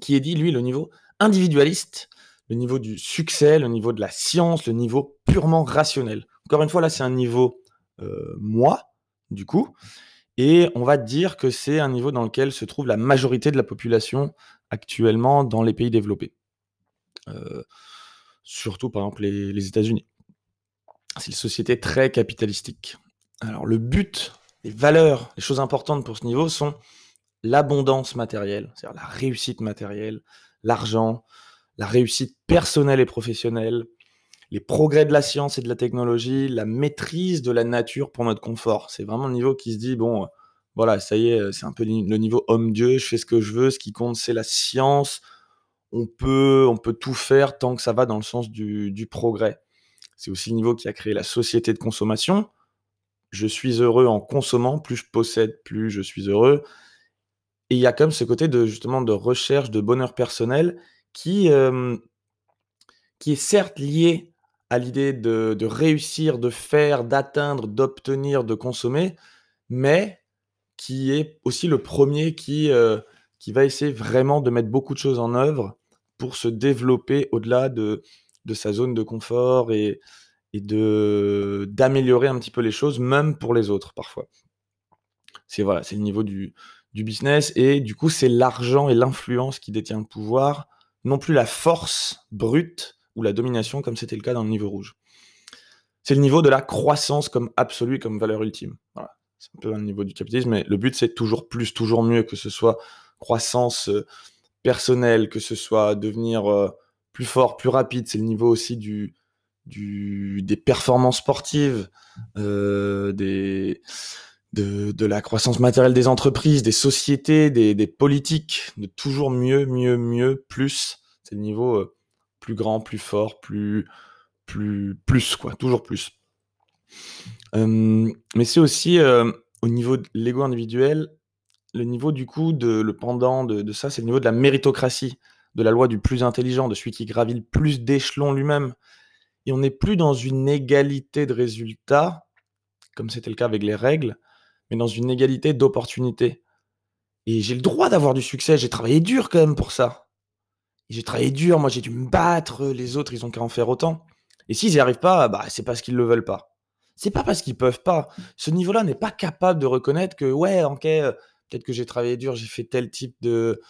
Speaker 1: qui est dit, lui, le niveau individualiste le niveau du succès, le niveau de la science, le niveau purement rationnel. Encore une fois, là, c'est un niveau euh, moi, du coup, et on va dire que c'est un niveau dans lequel se trouve la majorité de la population actuellement dans les pays développés. Euh, surtout, par exemple, les, les États-Unis. C'est une société très capitalistique. Alors, le but, les valeurs, les choses importantes pour ce niveau sont l'abondance matérielle, c'est-à-dire la réussite matérielle, l'argent, la réussite personnelle et professionnelle, les progrès de la science et de la technologie, la maîtrise de la nature pour notre confort. C'est vraiment le niveau qui se dit, bon, voilà, ça y est, c'est un peu le niveau homme-dieu, je fais ce que je veux, ce qui compte, c'est la science. On peut, on peut tout faire tant que ça va dans le sens du, progrès. C'est aussi le niveau qui a créé la société de consommation. Je suis heureux en consommant, plus je possède, plus je suis heureux. Et il y a comme ce côté de justement de recherche de bonheur personnel qui, qui est certes lié à l'idée de, réussir, de faire, d'atteindre, d'obtenir, de consommer, mais qui est aussi le premier qui, qui va essayer vraiment de mettre beaucoup de choses en œuvre pour se développer au-delà de, de sa zone de confort et, et de d'améliorer un petit peu les choses, même pour les autres parfois. C'est voilà, c'est le niveau du, du business et du coup c'est l'argent et l'influence qui détient le pouvoir non plus la force brute ou la domination comme c'était le cas dans le niveau rouge. C'est le niveau de la croissance comme absolue, comme valeur ultime. C'est un peu un niveau du capitalisme, mais le but c'est toujours plus, toujours mieux, que ce soit croissance euh, personnelle, que ce soit devenir euh, plus fort, plus rapide. C'est le niveau aussi du, des performances sportives, euh, des, de, la croissance matérielle des entreprises, des sociétés, des, politiques, de toujours mieux, mieux, mieux, plus. C'est le niveau plus grand, plus fort, plus, plus, plus, quoi, toujours plus. Mais c'est aussi au niveau de l'ego individuel, le niveau du coup, de, le pendant de, de ça, c'est le niveau de la méritocratie, de la loi du plus intelligent, de celui qui gravit le plus d'échelons lui-même. Et on n'est plus dans une égalité de résultats, comme c'était le cas avec les règles, mais dans une égalité d'opportunités. Et j'ai le droit d'avoir du succès, j'ai travaillé dur quand même pour ça. J'ai travaillé dur, moi j'ai dû me battre, les autres ils ont qu'à en faire autant. Et s'ils n'y arrivent pas, bah c'est parce qu'ils le veulent pas. C'est pas parce qu'ils peuvent pas. Ce niveau-là n'est pas capable de reconnaître que ouais, ok, euh, peut-être que j'ai travaillé dur, j'ai fait tel type de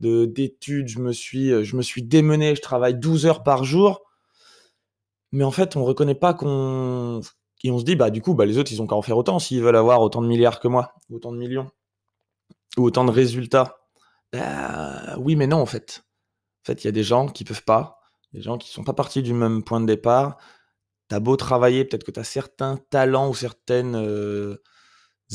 Speaker 1: d'études, je me suis euh, je me suis démené, je travaille 12 heures par jour. Mais en fait, on reconnaît pas qu'on et on se dit, bah, du coup, bah, les autres, ils ont qu'à en faire autant s'ils veulent avoir autant de milliards que moi, autant de millions, ou autant de résultats. Bah, oui, mais non, en fait. En fait, il y a des gens qui peuvent pas, des gens qui sont pas partis du même point de départ. T'as beau travailler, peut-être que tu as certains talents ou certaines euh,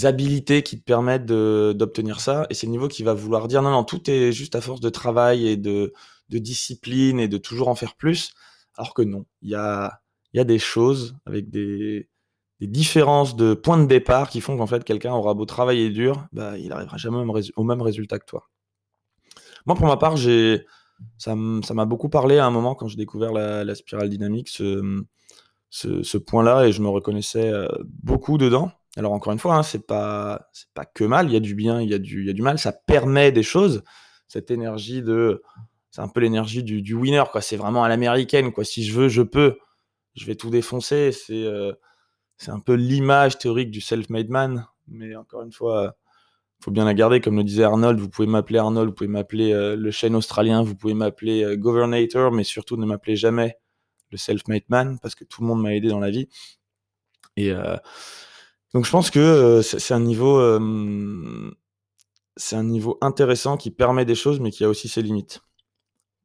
Speaker 1: habilités qui te permettent d'obtenir ça. Et c'est le niveau qui va vouloir dire non, non, tout est juste à force de travail et de, discipline et de toujours en faire plus. Alors que non, il y a, des choses avec des, des différences de points de départ qui font qu'en fait quelqu'un aura beau travailler dur, bah, il n'arrivera jamais au même résultat que toi. Moi pour ma part, j'ai ça m'a beaucoup parlé à un moment quand j'ai découvert la, spirale dynamique, ce, point-là, et je me reconnaissais euh, beaucoup dedans. Alors encore une fois, hein, c'est pas que mal, il y a du bien, il y a du, mal, ça permet des choses. Cette énergie de c'est un peu l'énergie du, winner quoi, c'est vraiment à l'américaine quoi. Si je veux, je peux. Je vais tout défoncer, c'est euh, un peu l'image théorique du self-made man, mais encore une fois, faut bien la garder. Comme le disait Arnold, vous pouvez m'appeler Arnold, vous pouvez m'appeler euh, le chêne australien, vous pouvez m'appeler euh, Governator, mais surtout ne m'appelez jamais le self-made man, parce que tout le monde m'a aidé dans la vie. Et, euh, Donc je pense que, heu, c'est un niveau, c'est un niveau intéressant qui permet des choses, mais qui a aussi ses limites.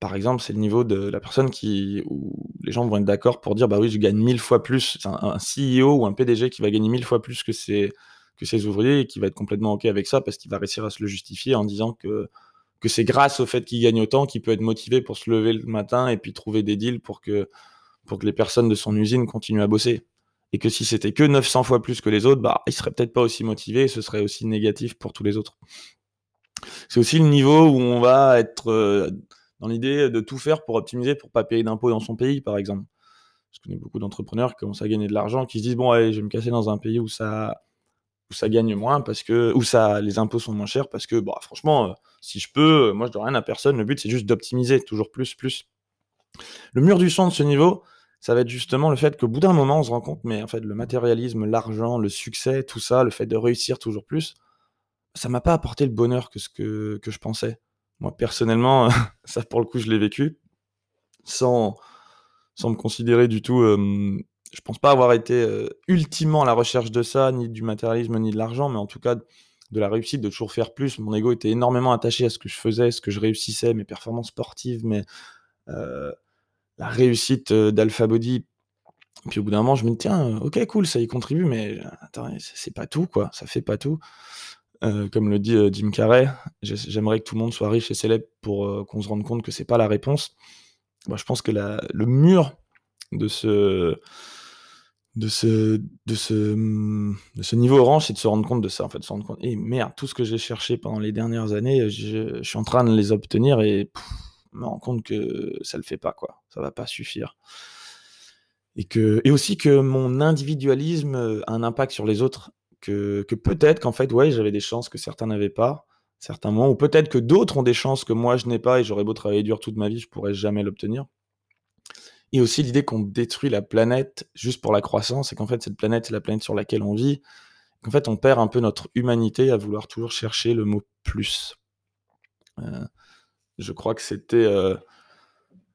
Speaker 1: Par exemple, c'est le niveau de la personne qui où les gens vont être d'accord pour dire: «Bah oui, je gagne 1000 fois plus». C'est un un CEO ou un PDG qui va gagner 1000 fois plus que ses que ses ouvriers et qui va être complètement OK avec ça parce qu'il va réussir à se le justifier en disant que que c'est grâce au fait qu'il gagne autant qu'il peut être motivé pour se lever le matin et puis trouver des deals pour que pour que les personnes de son usine continuent à bosser. Et que si c'était que 900 fois plus que les autres, bah, il serait peut-être pas aussi motivé et ce serait aussi négatif pour tous les autres. C'est aussi le niveau où on va être, heu, dans l'idée de tout faire pour optimiser, pour pas payer d'impôts dans son pays, par exemple. Je connais beaucoup d'entrepreneurs qui commencent à gagner de l'argent, qui se disent: «Bon allez, je vais me casser dans un pays où ça où ça gagne moins parce que où ça les impôts sont moins chers parce que, bah, franchement, heu, si je peux, moi je dois rien à personne, le but c'est juste d'optimiser, toujours plus, plus». Le mur du son de ce niveau, ça va être justement le fait qu'au bout d'un moment, on se rend compte, mais en fait, le matérialisme, l'argent, le succès, tout ça, le fait de réussir toujours plus, ça m'a pas apporté le bonheur que ce que que je pensais. Moi, personnellement, [laughs] ça pour le coup, je l'ai vécu sans sans me considérer du tout, je pense pas avoir été, heu, ultimement à la recherche de ça, ni du matérialisme, ni de l'argent, mais en tout cas de la réussite, de toujours faire plus. Mon ego était énormément attaché à ce que je faisais, ce que je réussissais, mes performances sportives, mes, heu, la réussite, heu, d'Alpha Body. Puis au bout d'un moment, je me dis: «Tiens, OK, cool, ça y contribue, mais attends, c'est pas tout, quoi, ça fait pas tout». Comme le dit, Jim Carrey, j'ai j'aimerais que tout le monde soit riche et célèbre pour, qu'on se rende compte que c'est pas la réponse. Moi, je pense que le mur de ce de ce de ce, de ce niveau orange, c'est de se rendre compte de ça, en fait, de se rendre compte: «Eh merde, tout ce que j'ai cherché pendant les dernières années, je je suis en train de les obtenir et je me rends compte que ça le fait pas, quoi. Ça va pas suffire». Et que et aussi que mon individualisme, heu, a un impact sur les autres, que que peut-être qu'en fait, ouais, j'avais des chances que certains n'avaient pas, certains moins, ou peut-être que d'autres ont des chances que moi je n'ai pas et j'aurais beau travailler dur toute ma vie, je pourrais jamais l'obtenir. Et aussi l'idée qu'on détruit la planète juste pour la croissance et qu'en fait cette planète, c'est la planète sur laquelle on vit, qu'en fait on perd un peu notre humanité à vouloir toujours chercher le mot «plus». Heu, je crois que c'était, heu,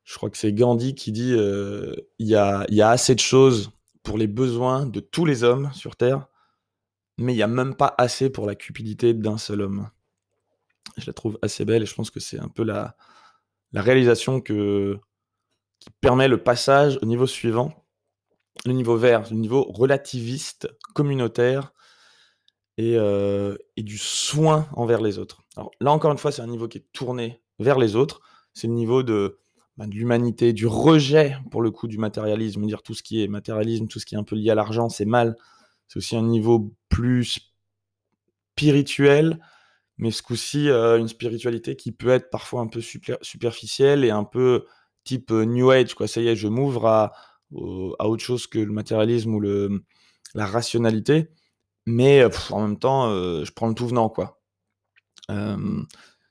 Speaker 1: je crois que c'est Gandhi qui dit, heu: «Il y a assez de choses pour les besoins de tous les hommes sur terre, mais il y a même pas assez pour la cupidité d'un seul homme». Je la trouve assez belle et je pense que c'est un peu la réalisation que qui permet le passage au niveau suivant, le niveau vert, le niveau relativiste, communautaire et heu et du soin envers les autres. Alors là, encore une fois, c'est un niveau qui est tourné vers les autres. C'est le niveau de, bah, de l'humanité, du rejet, pour le coup, du matérialisme. Dire tout ce qui est matérialisme, tout ce qui est un peu lié à l'argent, c'est mal. C'est aussi un niveau plus spirituel, mais ce coup-ci, heu, une spiritualité qui peut être parfois un peu super superficielle et un peu type, new age, quoi. Ça y est, je m'ouvre à à autre chose que le matérialisme ou le, mmh, la rationalité, mais en même temps, je prends le tout venant, quoi.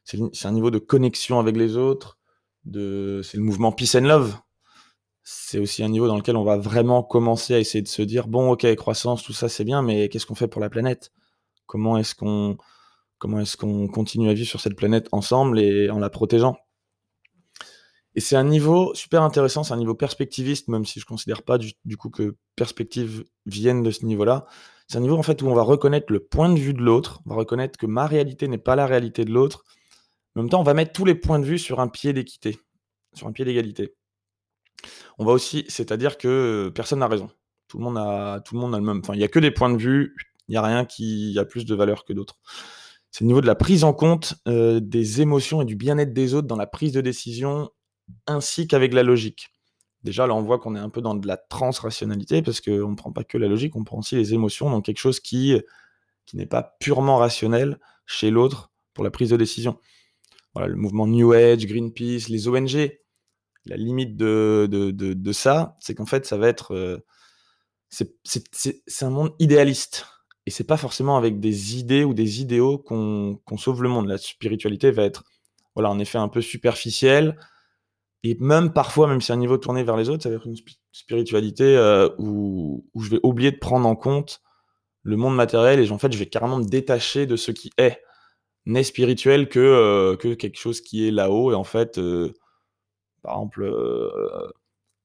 Speaker 1: C'est un niveau de connexion avec les autres, c'est le mouvement peace and love. C'est aussi un niveau dans lequel on va vraiment commencer à essayer de se dire: «Bon, OK, croissance, tout ça, c'est bien, mais qu'est-ce qu'on fait pour la planète? Comment est-ce qu'on comment est-ce qu'on continue à vivre sur cette planète ensemble et en la protégeant?» Et c'est un niveau super intéressant, c'est un niveau perspectiviste, même si je considère pas du coup que perspective vienne de ce niveau-là. C'est un niveau, en fait, où on va reconnaître le point de vue de l'autre, on va reconnaître que ma réalité n'est pas la réalité de l'autre. En même temps, on va mettre tous les points de vue sur un pied d'équité, sur un pied d'égalité. On va aussi c'est-à-dire que, personne n'a raison. Tout le monde a tout le monde a le même enfin, il y a que des points de vue, il y a rien qui a plus de valeur que d'autres. C'est le niveau de la prise en compte, heu, des émotions et du bien-être des autres dans la prise de décision ainsi qu'avec la logique. Déjà, là, on voit qu'on est un peu dans de la transrationalité parce qu'on ne prend pas que la logique, on prend aussi les émotions, donc quelque chose qui, qui n'est pas purement rationnel chez l'autre pour la prise de décision. Voilà, le mouvement New Age, Greenpeace, les ONG, la limite de, de, de, ça, c'est qu'en fait, ça va être. Euh, c'est un monde idéaliste. Et c'est pas forcément avec des idées ou des idéaux qu'on qu'on sauve le monde. La spiritualité va être, voilà, en effet, un peu superficielle, et même parfois, même si un niveau tourné vers les autres, ça va être une spiritualité euh, où, je vais oublier de prendre en compte le monde matériel et en fait, je vais carrément me détacher de ce qui est n'est spirituel que, euh, que quelque chose qui est là-haut. Et en fait, euh, par exemple,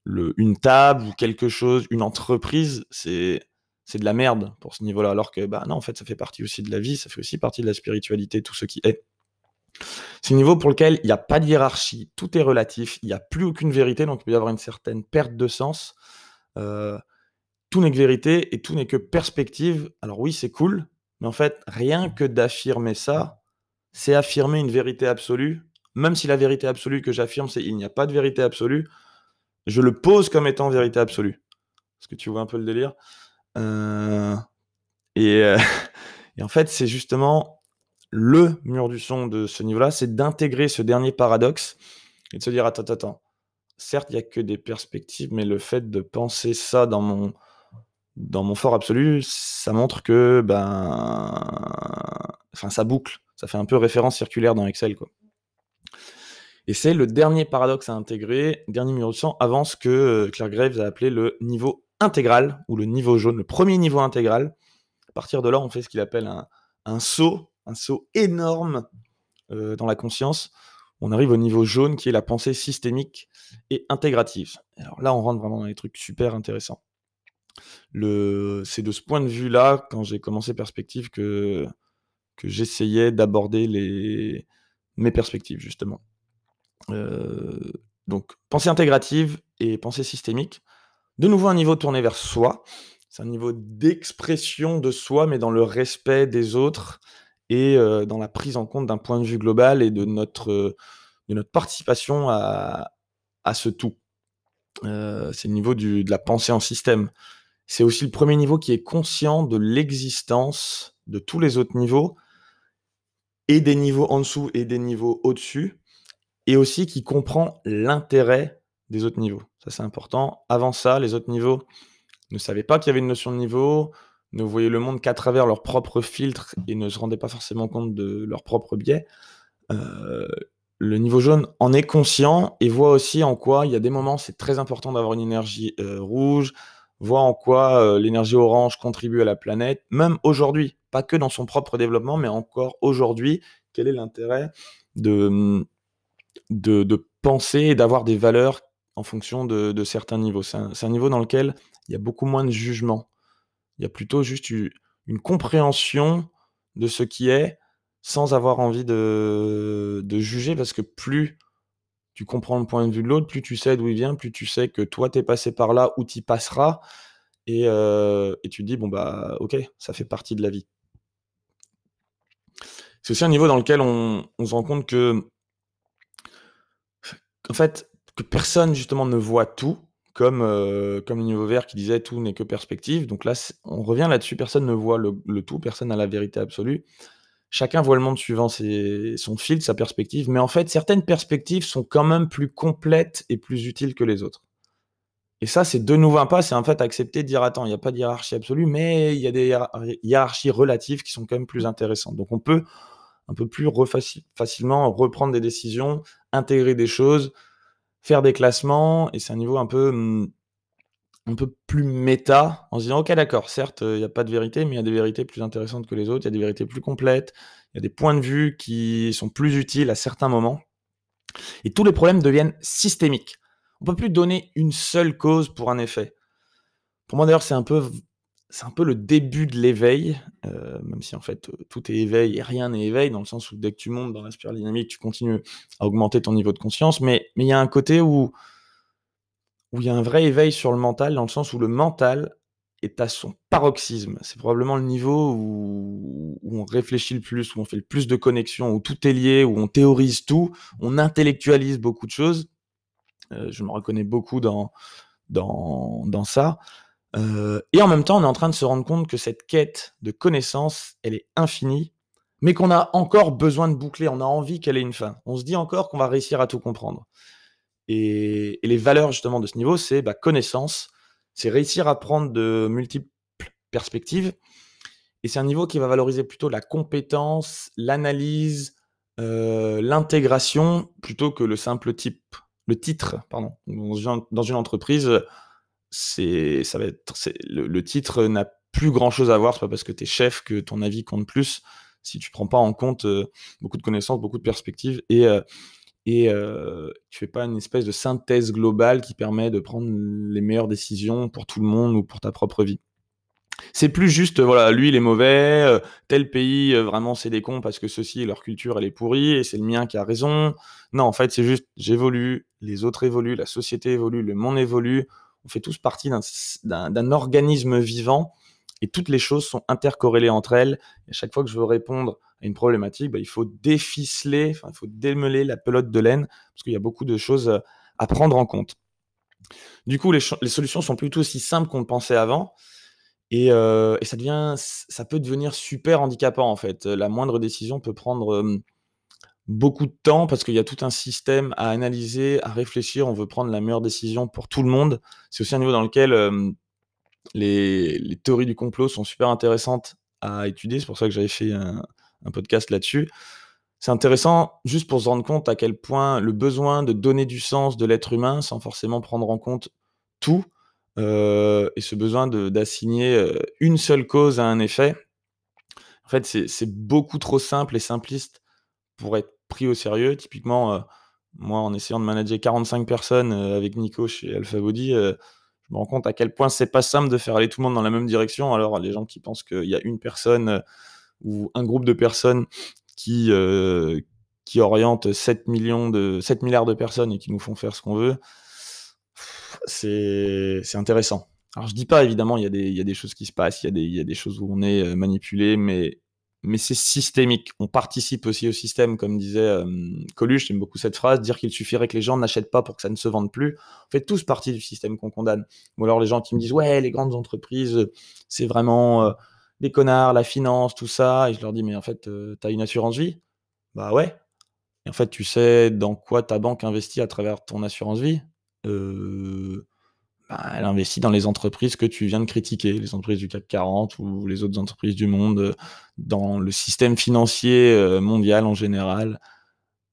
Speaker 1: le, une table ou quelque chose, une entreprise, c'est c'est de la merde pour ce niveau-là. Alors que, bah non, en fait, ça fait partie aussi de la vie, ça fait aussi partie de la spiritualité, tout ce qui est. C'est un niveau pour lequel il n'y a pas de hiérarchie, tout est relatif, il n'y a plus aucune vérité, donc il peut y avoir une certaine perte de sens. Euh, tout n'est que vérité et tout n'est que perspective. Alors oui, c'est cool, mais en fait, rien que d'affirmer ça, c'est affirmer une vérité absolue. Même si la vérité absolue que j'affirme, c'est il n'y a pas de vérité absolue, je le pose comme étant vérité absolue. Est-ce que tu vois un peu le délire? Euh, euh, [laughs] et, en fait, c'est justement le mur du son de ce niveau-là, c'est d'intégrer ce dernier paradoxe et de se dire attends, attends, certes, il n'y a que des perspectives, mais le fait de penser ça dans mon, dans mon fort absolu, ça montre que ben, enfin, ça boucle. Ça fait un peu référence circulaire dans Excel, quoi. Et c'est le dernier paradoxe à intégrer, dernier mur du son, avant ce que euh, Claire Graves a appelé le niveau intégral, ou le niveau jaune, le premier niveau intégral. À partir de là, on fait ce qu'il appelle un, saut, un saut énorme euh, dans la conscience. On arrive au niveau jaune qui est la pensée systémique et intégrative. Alors là, on rentre vraiment dans des trucs super intéressants. C'est de ce point de vue-là, quand j'ai commencé Perspective, que, j'essayais d'aborder mes perspectives, justement. Euh, donc, pensée intégrative et pensée systémique. De nouveau, un niveau tourné vers soi. C'est un niveau d'expression de soi, mais dans le respect des autres et euh, dans la prise en compte d'un point de vue global et de notre, de notre participation à, à ce tout. Euh, c'est le niveau du, de la pensée en système. C'est aussi le premier niveau qui est conscient de l'existence de tous les autres niveaux et des niveaux en dessous et des niveaux au-dessus, et aussi qui comprend l'intérêt des autres niveaux. Ça, c'est important. Avant ça, les autres niveaux ne savaient pas qu'il y avait une notion de niveau, ne voyaient le monde qu'à travers leurs propres filtres et ne se rendaient pas forcément compte de leurs propres biais. Euh, le niveau jaune en est conscient et voit aussi en quoi il y a des moments c'est très important d'avoir une énergie euh, rouge, voit en quoi euh, l'énergie orange contribue à la planète, même aujourd'hui, pas que dans son propre développement, mais encore aujourd'hui, quel est l'intérêt de, de, penser et d'avoir des valeurs en fonction de, certains niveaux? C'est un, niveau dans lequel il y a beaucoup moins de jugement. Il y a plutôt juste une compréhension de ce qui est sans avoir envie de, juger parce que plus tu comprends le point de vue de l'autre, plus tu sais d'où il vient, plus tu sais que toi t'es passé par là ou t'y passeras et, euh, et, tu te dis bon bah ok, ça fait partie de la vie. C'est aussi un niveau dans lequel on, on se rend compte que en fait, que personne justement ne voit tout, comme, euh, comme le niveau vert qui disait tout n'est que perspective. Donc là, on revient là-dessus, personne ne voit le, tout, personne n'a la vérité absolue. Chacun voit le monde suivant son fil, sa perspective, mais en fait, certaines perspectives sont quand même plus complètes et plus utiles que les autres. Et ça, c'est de nouveau un pas, c'est en fait accepter de dire attends, il n'y a pas de hiérarchie absolue, mais il y a des hiérarchies relatives qui sont quand même plus intéressantes. Donc on peut un peu plus facilement reprendre des décisions, intégrer des choses, faire des classements, et c'est un niveau un peu, mmh, un peu plus méta, en se disant, ok d'accord, certes, il n'y a pas de vérité, mais il y a des vérités plus intéressantes que les autres, il y a des vérités plus complètes, il y a des points de vue qui sont plus utiles à certains moments, et tous les problèmes deviennent systémiques. On peut plus donner une seule cause pour un effet. Pour moi d'ailleurs, c'est un peu c'est un peu le début de l'éveil, euh, même si en fait euh, tout est éveil et rien n'est éveil, dans le sens où dès que tu montes dans la spirale dynamique, tu continues à augmenter ton niveau de conscience, mais il y a un côté où où il y a un vrai éveil sur le mental, dans le sens où le mental est à son paroxysme. C'est probablement le niveau où, on réfléchit le plus, où on fait le plus de connexions, où tout est lié, où on théorise tout, on intellectualise beaucoup de choses. Euh, je me reconnais beaucoup dans, dans, dans ça. Euh, et en même temps, on est en train de se rendre compte que cette quête de connaissance, elle est infinie, mais qu'on a encore besoin de boucler. On a envie qu'elle ait une fin. On se dit encore qu'on va réussir à tout comprendre. Et, les valeurs justement de ce niveau, c'est bah, connaissance, c'est réussir à prendre de multiples perspectives. Et c'est un niveau qui va valoriser plutôt la compétence, l'analyse, euh, l'intégration, plutôt que le simple type, le titre, pardon. Dans une entreprise, c'est ça va être le, titre n'a plus grand chose à voir c'est pas parce que tu es chef que ton avis compte plus si tu prends pas en compte euh, beaucoup de connaissances beaucoup de perspectives et euh, et euh, tu fais pas une espèce de synthèse globale qui permet de prendre les meilleures décisions pour tout le monde ou pour ta propre vie C'est plus juste, voilà, lui il est mauvais, euh, tel pays, vraiment c'est des cons parce que ceci, leur culture elle est pourrie et c'est le mien qui a raison. Non, en fait, c'est juste j'évolue, les autres évoluent, la société évolue, le monde évolue. On fait tous partie d'un organisme vivant et toutes les choses sont intercorrélées entre elles. Et à chaque fois que je veux répondre à une problématique, bah, il faut déficeler, il faut démêler la pelote de laine parce qu'il y a beaucoup de choses euh, à prendre en compte. Du coup, les, solutions sont plutôt aussi simples qu'on le pensait avant. Et, euh, et, ça devient, ça peut devenir super handicapant en fait. La moindre décision peut prendre beaucoup de temps parce qu'il y a tout un système à analyser, à réfléchir. On veut prendre la meilleure décision pour tout le monde. C'est aussi un niveau dans lequel les, théories du complot sont super intéressantes à étudier. C'est pour ça que j'avais fait un, un podcast là-dessus. C'est intéressant juste pour se rendre compte à quel point le besoin de donner du sens de l'être humain sans forcément prendre en compte tout euh, et ce besoin d'assigner euh, une seule cause à un effet, en fait, c'est beaucoup trop simple et simpliste pour être pris au sérieux. Typiquement, euh, moi, en essayant de manager 45 personnes avec Nico chez Alpha Body, je me rends compte à quel point c'est pas simple de faire aller tout le monde dans la même direction. Alors, les gens qui pensent qu'il y a une personne ou un groupe de personnes qui, qui orientent 7, millions de, 7 milliards de personnes et qui nous font faire ce qu'on veut, c'est intéressant. Alors je dis pas, évidemment, il y, a des, y a des choses qui se passent, il y, a des, y a des choses où on est euh, manipulé, mais, mais c'est systémique. On participe aussi au système, comme disait euh, Coluche, j'aime beaucoup cette phrase, dire qu'il suffirait que les gens n'achètent pas pour que ça ne se vende plus. On fait tous partie du système qu'on condamne. Ou alors les gens qui me disent, ouais, les grandes entreprises, c'est vraiment euh, des connards, la finance, tout ça. Et je leur dis, mais en fait, tu as une assurance vie? Bah ouais. Et en fait, tu sais dans quoi ta banque investit à travers ton assurance vie? Euh, bah, elle investit dans les entreprises que tu viens de critiquer, les entreprises du CAC 40 ou les autres entreprises du monde, euh, dans le système financier euh, mondial en général.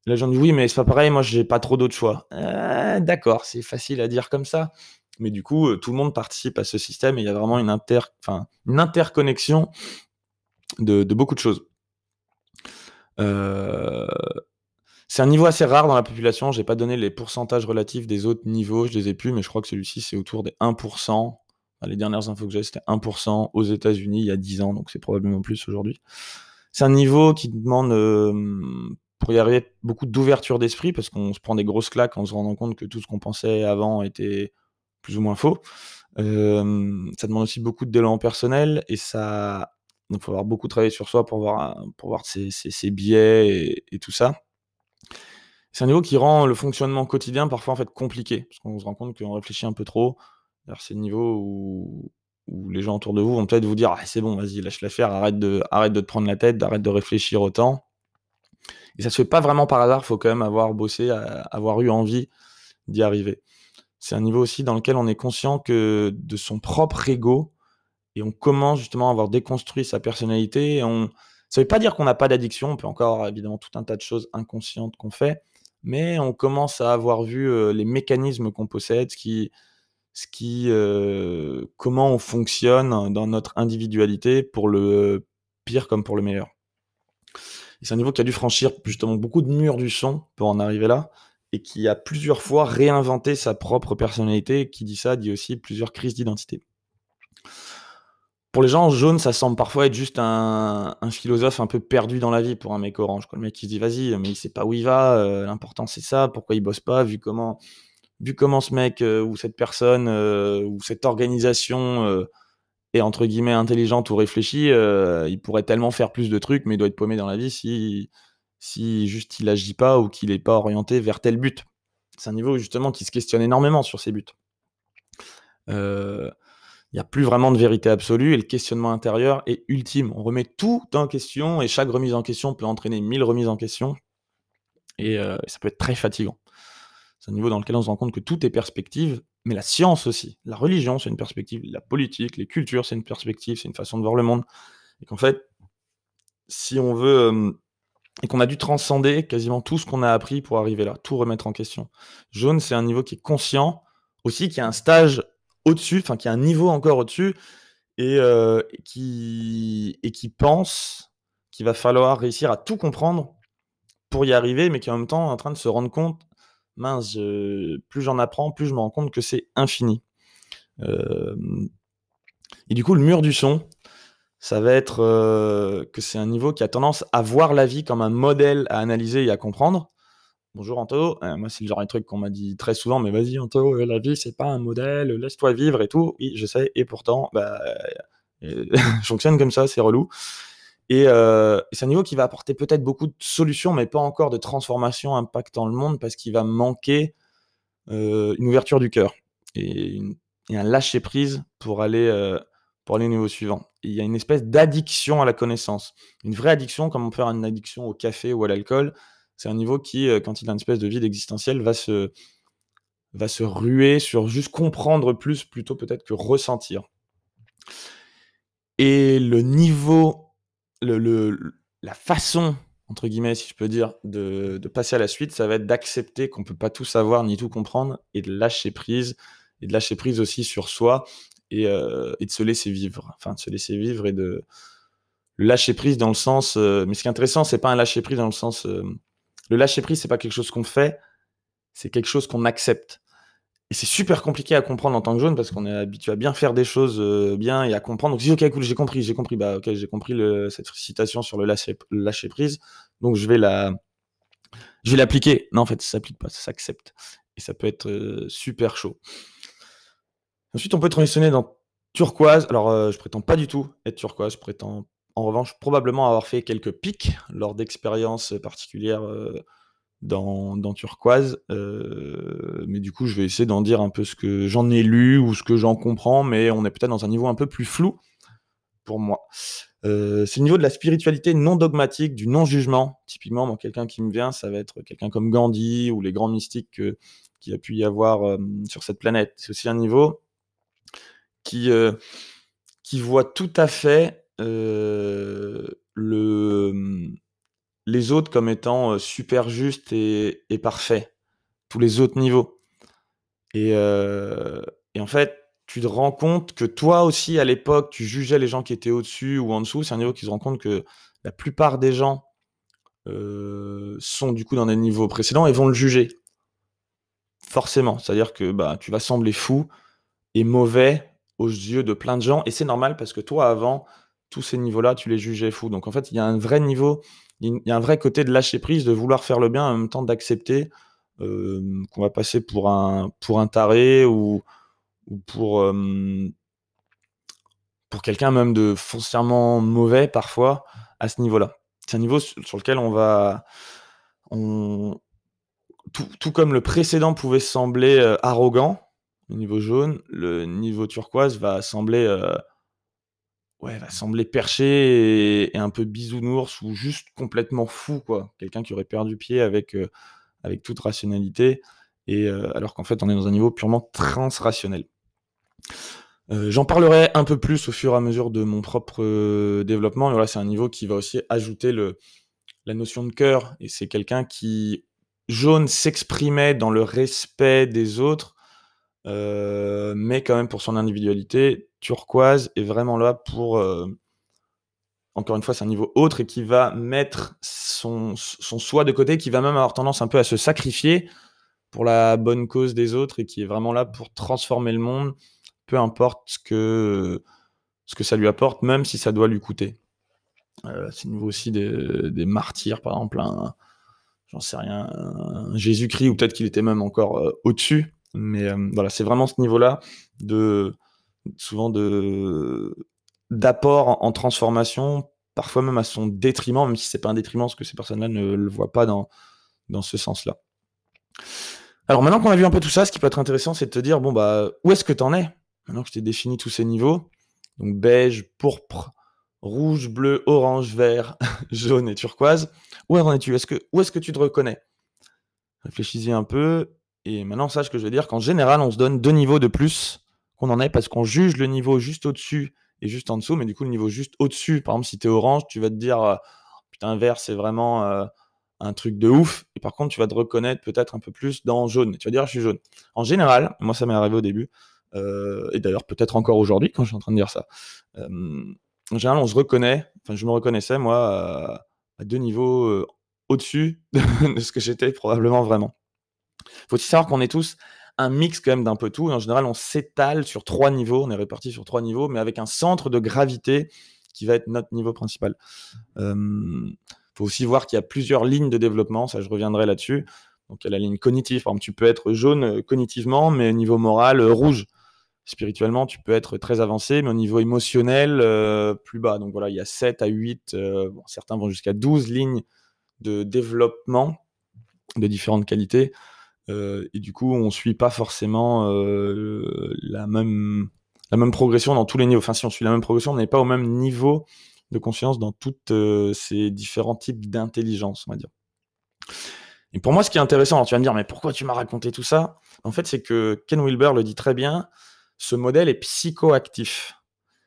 Speaker 1: Là, j'en dis oui, mais c'est pas pareil, moi j'ai pas trop d'autres choix. D'accord, c'est facile à dire comme ça, mais du coup, tout le monde participe à ce système et il y a vraiment une, inter... une interconnexion de, de, beaucoup de choses. Euh, c'est un niveau assez rare dans la population. J'ai pas donné les pourcentages relatifs des autres niveaux, je les ai plus, mais je crois que celui-ci c'est autour des 1%. les dernières infos que j'ai, c'était 1% aux États-Unis il y a 10 ans, donc c'est probablement plus aujourd'hui. C'est un niveau qui demande, euh, pour y arriver, beaucoup d'ouverture d'esprit, parce qu'on se prend des grosses claques en se rendant compte que tout ce qu'on pensait avant était plus ou moins faux. Euh, ça demande aussi beaucoup d'élan personnel, et ça. Il faut avoir beaucoup travaillé sur soi pour voir, pour voir ses, biais et tout ça. C'est un niveau qui rend le fonctionnement quotidien parfois en fait compliqué, parce qu'on se rend compte qu'on réfléchit un peu trop. c'est le niveau où, les gens autour de vous vont peut-être vous dire: «Ah, c'est bon, vas-y, lâche l'affaire, arrête de arrête de te prendre la tête, arrête de réfléchir autant». Et ça se fait pas vraiment par hasard, faut quand même avoir bossé, avoir eu envie d'y arriver. C'est un niveau aussi dans lequel on est conscient que de son propre ego et on commence justement à avoir déconstruit sa personnalité on ça veut pas dire qu'on n'a pas d'addiction, on peut encore évidemment tout un tas de choses inconscientes qu'on fait, mais on commence à avoir vu les mécanismes qu'on possède, qui, ce qui, comment on fonctionne dans notre individualité pour le pire comme pour le meilleur. c'est un niveau qui a dû franchir justement beaucoup de murs du son pour en arriver là, et qui a plusieurs fois réinventé sa propre personnalité. Qui dit ça dit aussi plusieurs crises d'identité. Pour les gens, jaune, ça semble parfois être juste un, philosophe un peu perdu dans la vie pour un mec orange. Le mec qui se dit vas-y, mais il sait pas où il va, euh, l'important c'est ça, pourquoi il bosse pas, vu comment, vu comment ce mec euh, ou cette personne euh, ou cette organisation est entre guillemets intelligente ou réfléchie, il pourrait tellement faire plus de trucs, mais il doit être paumé dans la vie si, si juste il agit pas ou qu'il n'est pas orienté vers tel but. C'est un niveau justement qui se questionne énormément sur ses buts. Euh, il n'y a plus vraiment de vérité absolue et le questionnement intérieur est ultime. On remet tout en question et chaque remise en question peut entraîner mille remises en question et, euh, ça peut être très fatigant. C'est un niveau dans lequel on se rend compte que tout est perspective, mais la science aussi. La religion, c'est une perspective, la politique, les cultures, c'est une perspective, c'est une façon de voir le monde. Et qu'en fait, si on veut. Euh, et qu'on a dû transcender quasiment tout ce qu'on a appris pour arriver là, tout remettre en question. Jaune, c'est un niveau qui est conscient, aussi qui a un stage au-dessus, enfin qui a un niveau encore au-dessus, et, euh, qui, et qui pense qu'il va falloir réussir à tout comprendre pour y arriver, mais qui en même temps est en train de se rendre compte, mince, plus j'en apprends, plus je me rends compte que c'est infini. Euh, Et du coup, le mur du son, ça va être euh, que c'est un niveau qui a tendance à voir la vie comme un modèle à analyser et à comprendre. Bonjour Anto, euh, moi c'est le genre de truc qu'on m'a dit très souvent, mais vas-y Anto, euh, la vie c'est pas un modèle, laisse-toi vivre et tout. Oui, je sais, et pourtant, bah, [laughs] je fonctionne comme ça, c'est relou. Et, c'est un niveau qui va apporter peut-être beaucoup de solutions, mais pas encore de transformation impactant le monde, parce qu'il va manquer une ouverture du cœur et, un lâcher prise pour aller pour aller au niveau suivant. il y a une espèce d'addiction à la connaissance. Une vraie addiction, comme on peut avoir une addiction au café ou à l'alcool. C'est un niveau qui, euh, quand il a une espèce de vide existentiel, va se, ruer sur juste comprendre plus plutôt peut-être que ressentir. Et le niveau, le, la façon, entre guillemets, si je peux dire, de, passer à la suite, ça va être d'accepter qu'on ne peut pas tout savoir ni tout comprendre et de lâcher prise. Et de lâcher prise aussi sur soi euh, et, de se laisser vivre. Enfin, de se laisser vivre et de lâcher prise dans le sens. Euh, mais ce qui est intéressant, c'est pas un lâcher prise dans le sens. Euh, le lâcher prise, c'est pas quelque chose qu'on fait, c'est quelque chose qu'on accepte. Et c'est super compliqué à comprendre en tant que jeune parce qu'on est habitué à bien faire des choses bien et à comprendre. Donc, je dis, ok, cool, j'ai compris, j'ai compris, bah, ok, j'ai compris cette citation sur le lâcher, prise. Donc, je vais la, je vais l'appliquer. Non, en fait, ça s'applique pas, ça s'accepte. Et ça peut être super chaud. Ensuite, on peut transitionner dans turquoise. Alors, euh, je prétends pas du tout être turquoise. Je prétends, en revanche, probablement avoir fait quelques pics lors d'expériences particulières euh, dans, turquoise. Euh, mais du coup, je vais essayer d'en dire un peu ce que j'en ai lu ou ce que j'en comprends, mais on est peut-être dans un niveau un peu plus flou pour moi. c'est le niveau de la spiritualité non dogmatique, du non-jugement. Typiquement, quelqu'un qui me vient, ça va être quelqu'un comme Gandhi ou les grands mystiques qu'il a pu y avoir sur cette planète. C'est aussi un niveau qui, euh, qui voit tout à fait euh, le, mmh, les autres comme étant super justes et, et parfaits, tous les autres niveaux. Et, et, en fait, tu te rends compte que toi aussi, à l'époque, tu jugeais les gens qui étaient au-dessus ou en dessous. C'est un niveau qui se rend compte que la plupart des gens sont du coup dans des niveaux précédents et vont le juger. Forcément. C'est-à-dire que bah, tu vas sembler fou et mauvais aux yeux de plein de gens. Et c'est normal parce que toi, avant, tous ces niveaux-là, tu les jugeais fous. Donc en fait, il y a un vrai niveau, il y a un vrai côté de lâcher prise, de vouloir faire le bien, en même temps d'accepter euh, qu'on va passer pour un, pour un taré ou, pour, euh, pour quelqu'un même de foncièrement mauvais parfois à ce niveau-là. C'est un niveau sur lequel on va... On, tout, comme le précédent pouvait sembler euh, arrogant, au niveau jaune, le niveau turquoise va sembler, ouais, va sembler perché et, un peu bisounours ou juste complètement fou, quoi. Quelqu'un qui aurait perdu pied avec, euh, toute rationalité, et euh, alors qu'en fait, on est dans un niveau purement transrationnel. J'en parlerai un peu plus au fur et à mesure de mon propre développement, mais voilà, c'est un niveau qui va aussi ajouter la notion de cœur, et c'est quelqu'un qui, jaune, s'exprimait dans le respect des autres, euh, mais quand même pour son individualité, Turquoise est vraiment là pour, euh, encore une fois, c'est un niveau autre et qui va mettre son, son soi de côté, qui va même avoir tendance un peu à se sacrifier pour la bonne cause des autres et qui est vraiment là pour transformer le monde, peu importe ce que, ce que ça lui apporte, même si ça doit lui coûter. Euh, c'est le niveau aussi des, des, martyrs, par exemple, j'en sais rien, Jésus-Christ, ou peut-être qu'il était même encore au-dessus, mais euh, voilà, c'est vraiment ce niveau-là de souvent de d'apport en, transformation, parfois même à son détriment, même si c'est pas un détriment, parce que ces personnes-là ne le voient pas dans, dans ce sens-là. Alors maintenant qu'on a vu un peu tout ça, ce qui peut être intéressant, c'est de te dire, bon, bah, où est-ce que tu en es? Maintenant que je t'ai défini tous ces niveaux, donc beige, pourpre, rouge, bleu, orange, vert, [laughs] jaune et turquoise, où en es-tu? Est-ce que, Où est-ce que tu te reconnais? Réfléchis-y un peu et maintenant, sache que je veux dire qu'en général, on se donne deux niveaux de plus qu'on en est parce qu'on juge le niveau juste au-dessus et juste en dessous. Mais du coup, le niveau juste au-dessus, par exemple, si tu es orange, tu vas te dire euh, putain, vert, c'est vraiment euh, un truc de ouf. Et par contre, tu vas te reconnaître peut-être un peu plus dans jaune. Tu vas dire, je suis jaune. En général, moi, ça m'est arrivé au début. Euh, et d'ailleurs, peut-être encore aujourd'hui quand je suis en train de dire ça. en général, on se reconnaît. Enfin, je me reconnaissais, moi, à deux niveaux au-dessus [laughs] de ce que j'étais probablement vraiment. Il faut aussi savoir qu'on est tous un mix quand même d'un peu tout. en général, on s'étale sur trois niveaux, on est réparti sur trois niveaux, mais avec un centre de gravité qui va être notre niveau principal. Il faut aussi voir qu'il y a plusieurs lignes de développement, ça je reviendrai là-dessus. Donc il y a la ligne cognitive, par exemple, tu peux être jaune euh, cognitivement, mais au niveau moral, euh, rouge. Spirituellement, tu peux être très avancé, mais au niveau émotionnel, euh, plus bas. Donc voilà, il y a 7 à 8, certains vont jusqu'à 12 lignes de développement de différentes qualités. Et du coup, on ne suit pas forcément la, même, la même progression dans tous les niveaux. Enfin, si on suit la même progression, on n'est pas au même niveau de conscience dans tous ces différents types d'intelligence, on va dire. Et pour moi, ce qui est intéressant, tu vas me dire, mais pourquoi tu m'as raconté tout ça? En fait, c'est que Ken Wilber le dit très bien, ce modèle est psychoactif.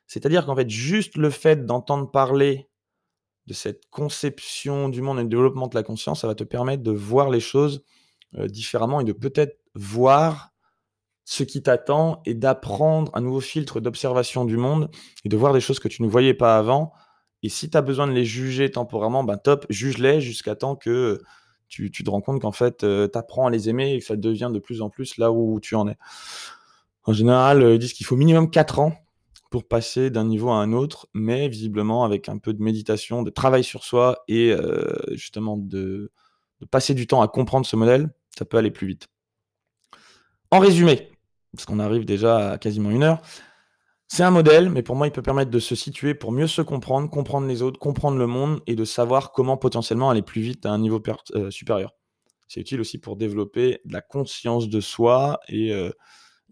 Speaker 1: C'est-à-dire qu'en fait, juste le fait d'entendre parler de cette conception du monde et du développement de la conscience, ça va te permettre de voir les choses euh, différemment et de peut-être voir ce qui t'attend et d'apprendre un nouveau filtre d'observation du monde et de voir des choses que tu ne voyais pas avant. Et si tu as besoin de les juger temporairement, ben top, juge-les jusqu'à temps que tu, te rends compte qu'en fait, euh, tu apprends à les aimer et que ça devient de plus en plus là où tu en es. En général, euh, ils disent qu'il faut minimum 4 ans pour passer d'un niveau à un autre, mais visiblement avec un peu de méditation, de travail sur soi et euh, justement de, passer du temps à comprendre ce modèle, ça peut aller plus vite. En résumé, parce qu'on arrive déjà à quasiment une heure, c'est un modèle, mais pour moi, il peut permettre de se situer pour mieux se comprendre, comprendre les autres, comprendre le monde et de savoir comment potentiellement aller plus vite à un niveau euh, supérieur. C'est utile aussi pour développer de la conscience de soi et, euh,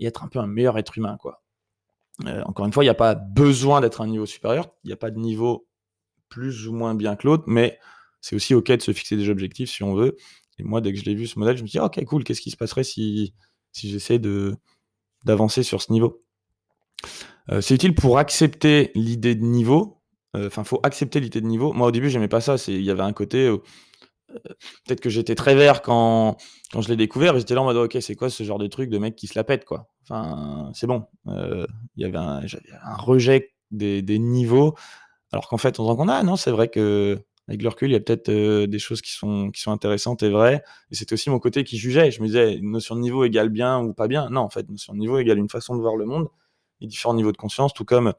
Speaker 1: être un peu un meilleur être humain. Quoi. Euh, encore une fois, il n'y a pas besoin d'être un niveau supérieur, il n'y a pas de niveau plus ou moins bien que l'autre, mais c'est aussi OK de se fixer des objectifs si on veut. Et moi, dès que je l'ai vu ce modèle, je me dis, OK, cool, qu'est-ce qui se passerait si, si j'essaie d'avancer sur ce niveau? Euh, c'est utile pour accepter l'idée de niveau. Euh, enfin, faut accepter l'idée de niveau. Moi, au début, j'aimais pas ça. Il y avait un côté. Euh, peut-être que j'étais très vert quand, quand je l'ai découvert. J'étais là en mode, ok, c'est quoi ce genre de truc de mec qui se la pète, quoi? Enfin, c'est bon. Il y avait un, un rejet des, des, niveaux. Alors qu'en fait, on se rend compte, ah non, c'est vrai que avec le recul, il y a peut-être des choses qui sont, qui sont intéressantes et vraies. Et c'était aussi mon côté qui jugeait. Je me disais, notion de niveau égale bien ou pas bien? Non, en fait, notion de niveau égale une façon de voir le monde différents niveaux de conscience, tout comme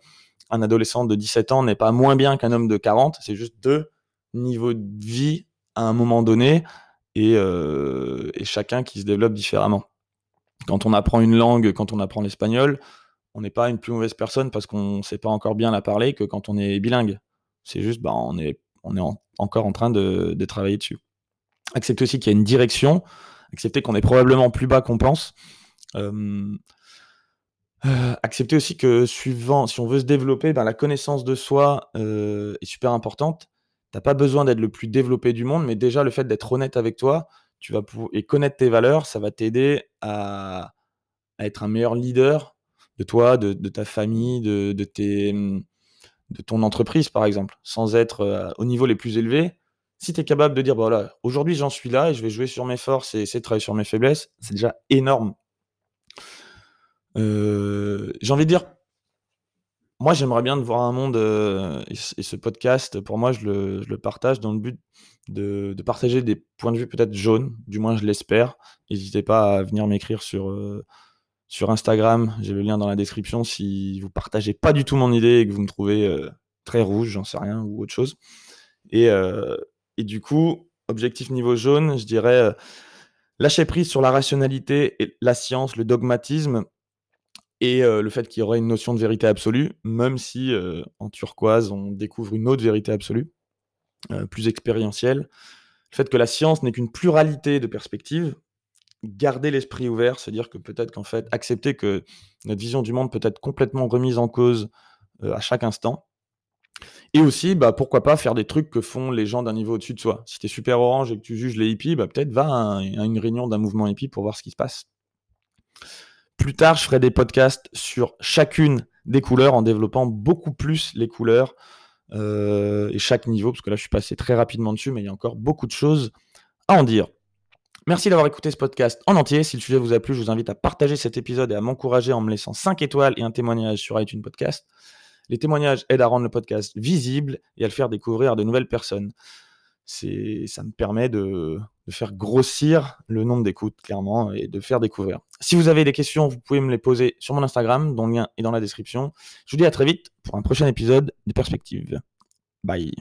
Speaker 1: un adolescent de 17 ans n'est pas moins bien qu'un homme de 40, c'est juste deux niveaux de vie à un moment donné et, euh, et, chacun qui se développe différemment. Quand on apprend une langue, quand on apprend l'espagnol, on n'est pas une plus mauvaise personne parce qu'on ne sait pas encore bien la parler que quand on est bilingue. C'est juste, bah, on est, on est encore en train de, travailler dessus. Accepter aussi qu'il y a une direction, accepter qu'on est probablement plus bas qu'on pense. Euh, euh, accepter aussi que suivant, si on veut se développer, ben, la connaissance de soi euh, est super importante. Tu pas besoin d'être le plus développé du monde, mais déjà le fait d'être honnête avec toi, tu vas et connaître tes valeurs, ça va t'aider à, être un meilleur leader de toi, de, ta famille, de, de, ton entreprise, par exemple, sans être euh, au niveau les plus élevés. Si tu es capable de dire, voilà, aujourd'hui j'en suis là et je vais jouer sur mes forces et essayer de travailler sur mes faiblesses, c'est déjà énorme euh, j'ai envie de dire, moi j'aimerais bien de voir un monde, euh, et, ce podcast, pour moi, je le, partage dans le but de, partager des points de vue peut-être jaunes, du moins je l'espère. N'hésitez pas à venir m'écrire sur, sur Instagram, j'ai le lien dans la description si vous partagez pas du tout mon idée et que vous me trouvez très rouge, j'en sais rien, ou autre chose. Et, et du coup, objectif niveau jaune, je dirais lâcher prise sur la rationalité et la science, le dogmatisme, et le fait qu'il y aurait une notion de vérité absolue, même si en turquoise, on découvre une autre vérité absolue, plus expérientielle. Le fait que la science n'est qu'une pluralité de perspectives, garder l'esprit ouvert, à dire que peut-être qu'en fait, accepter que notre vision du monde peut être complètement remise en cause à chaque instant. Et aussi, bah, pourquoi pas faire des trucs que font les gens d'un niveau au-dessus de soi. Si tu es super orange et que tu juges les hippies, bah, peut-être va à, une réunion d'un mouvement hippie pour voir ce qui se passe. Plus tard, je ferai des podcasts sur chacune des couleurs en développant beaucoup plus les couleurs euh, et chaque niveau, parce que là, je suis passé très rapidement dessus, mais il y a encore beaucoup de choses à en dire. Merci d'avoir écouté ce podcast en entier. Si le sujet vous a plu, je vous invite à partager cet épisode et à m'encourager en me laissant 5 étoiles et un témoignage sur iTunes Podcast. Les témoignages aident à rendre le podcast visible et à le faire découvrir à de nouvelles personnes. Ça me permet de, de faire grossir le nombre d'écoutes, clairement, et de faire découvrir. Si vous avez des questions, vous pouvez me les poser sur mon Instagram, dont le lien est dans la description. Je vous dis à très vite pour un prochain épisode des Perspectives. Bye.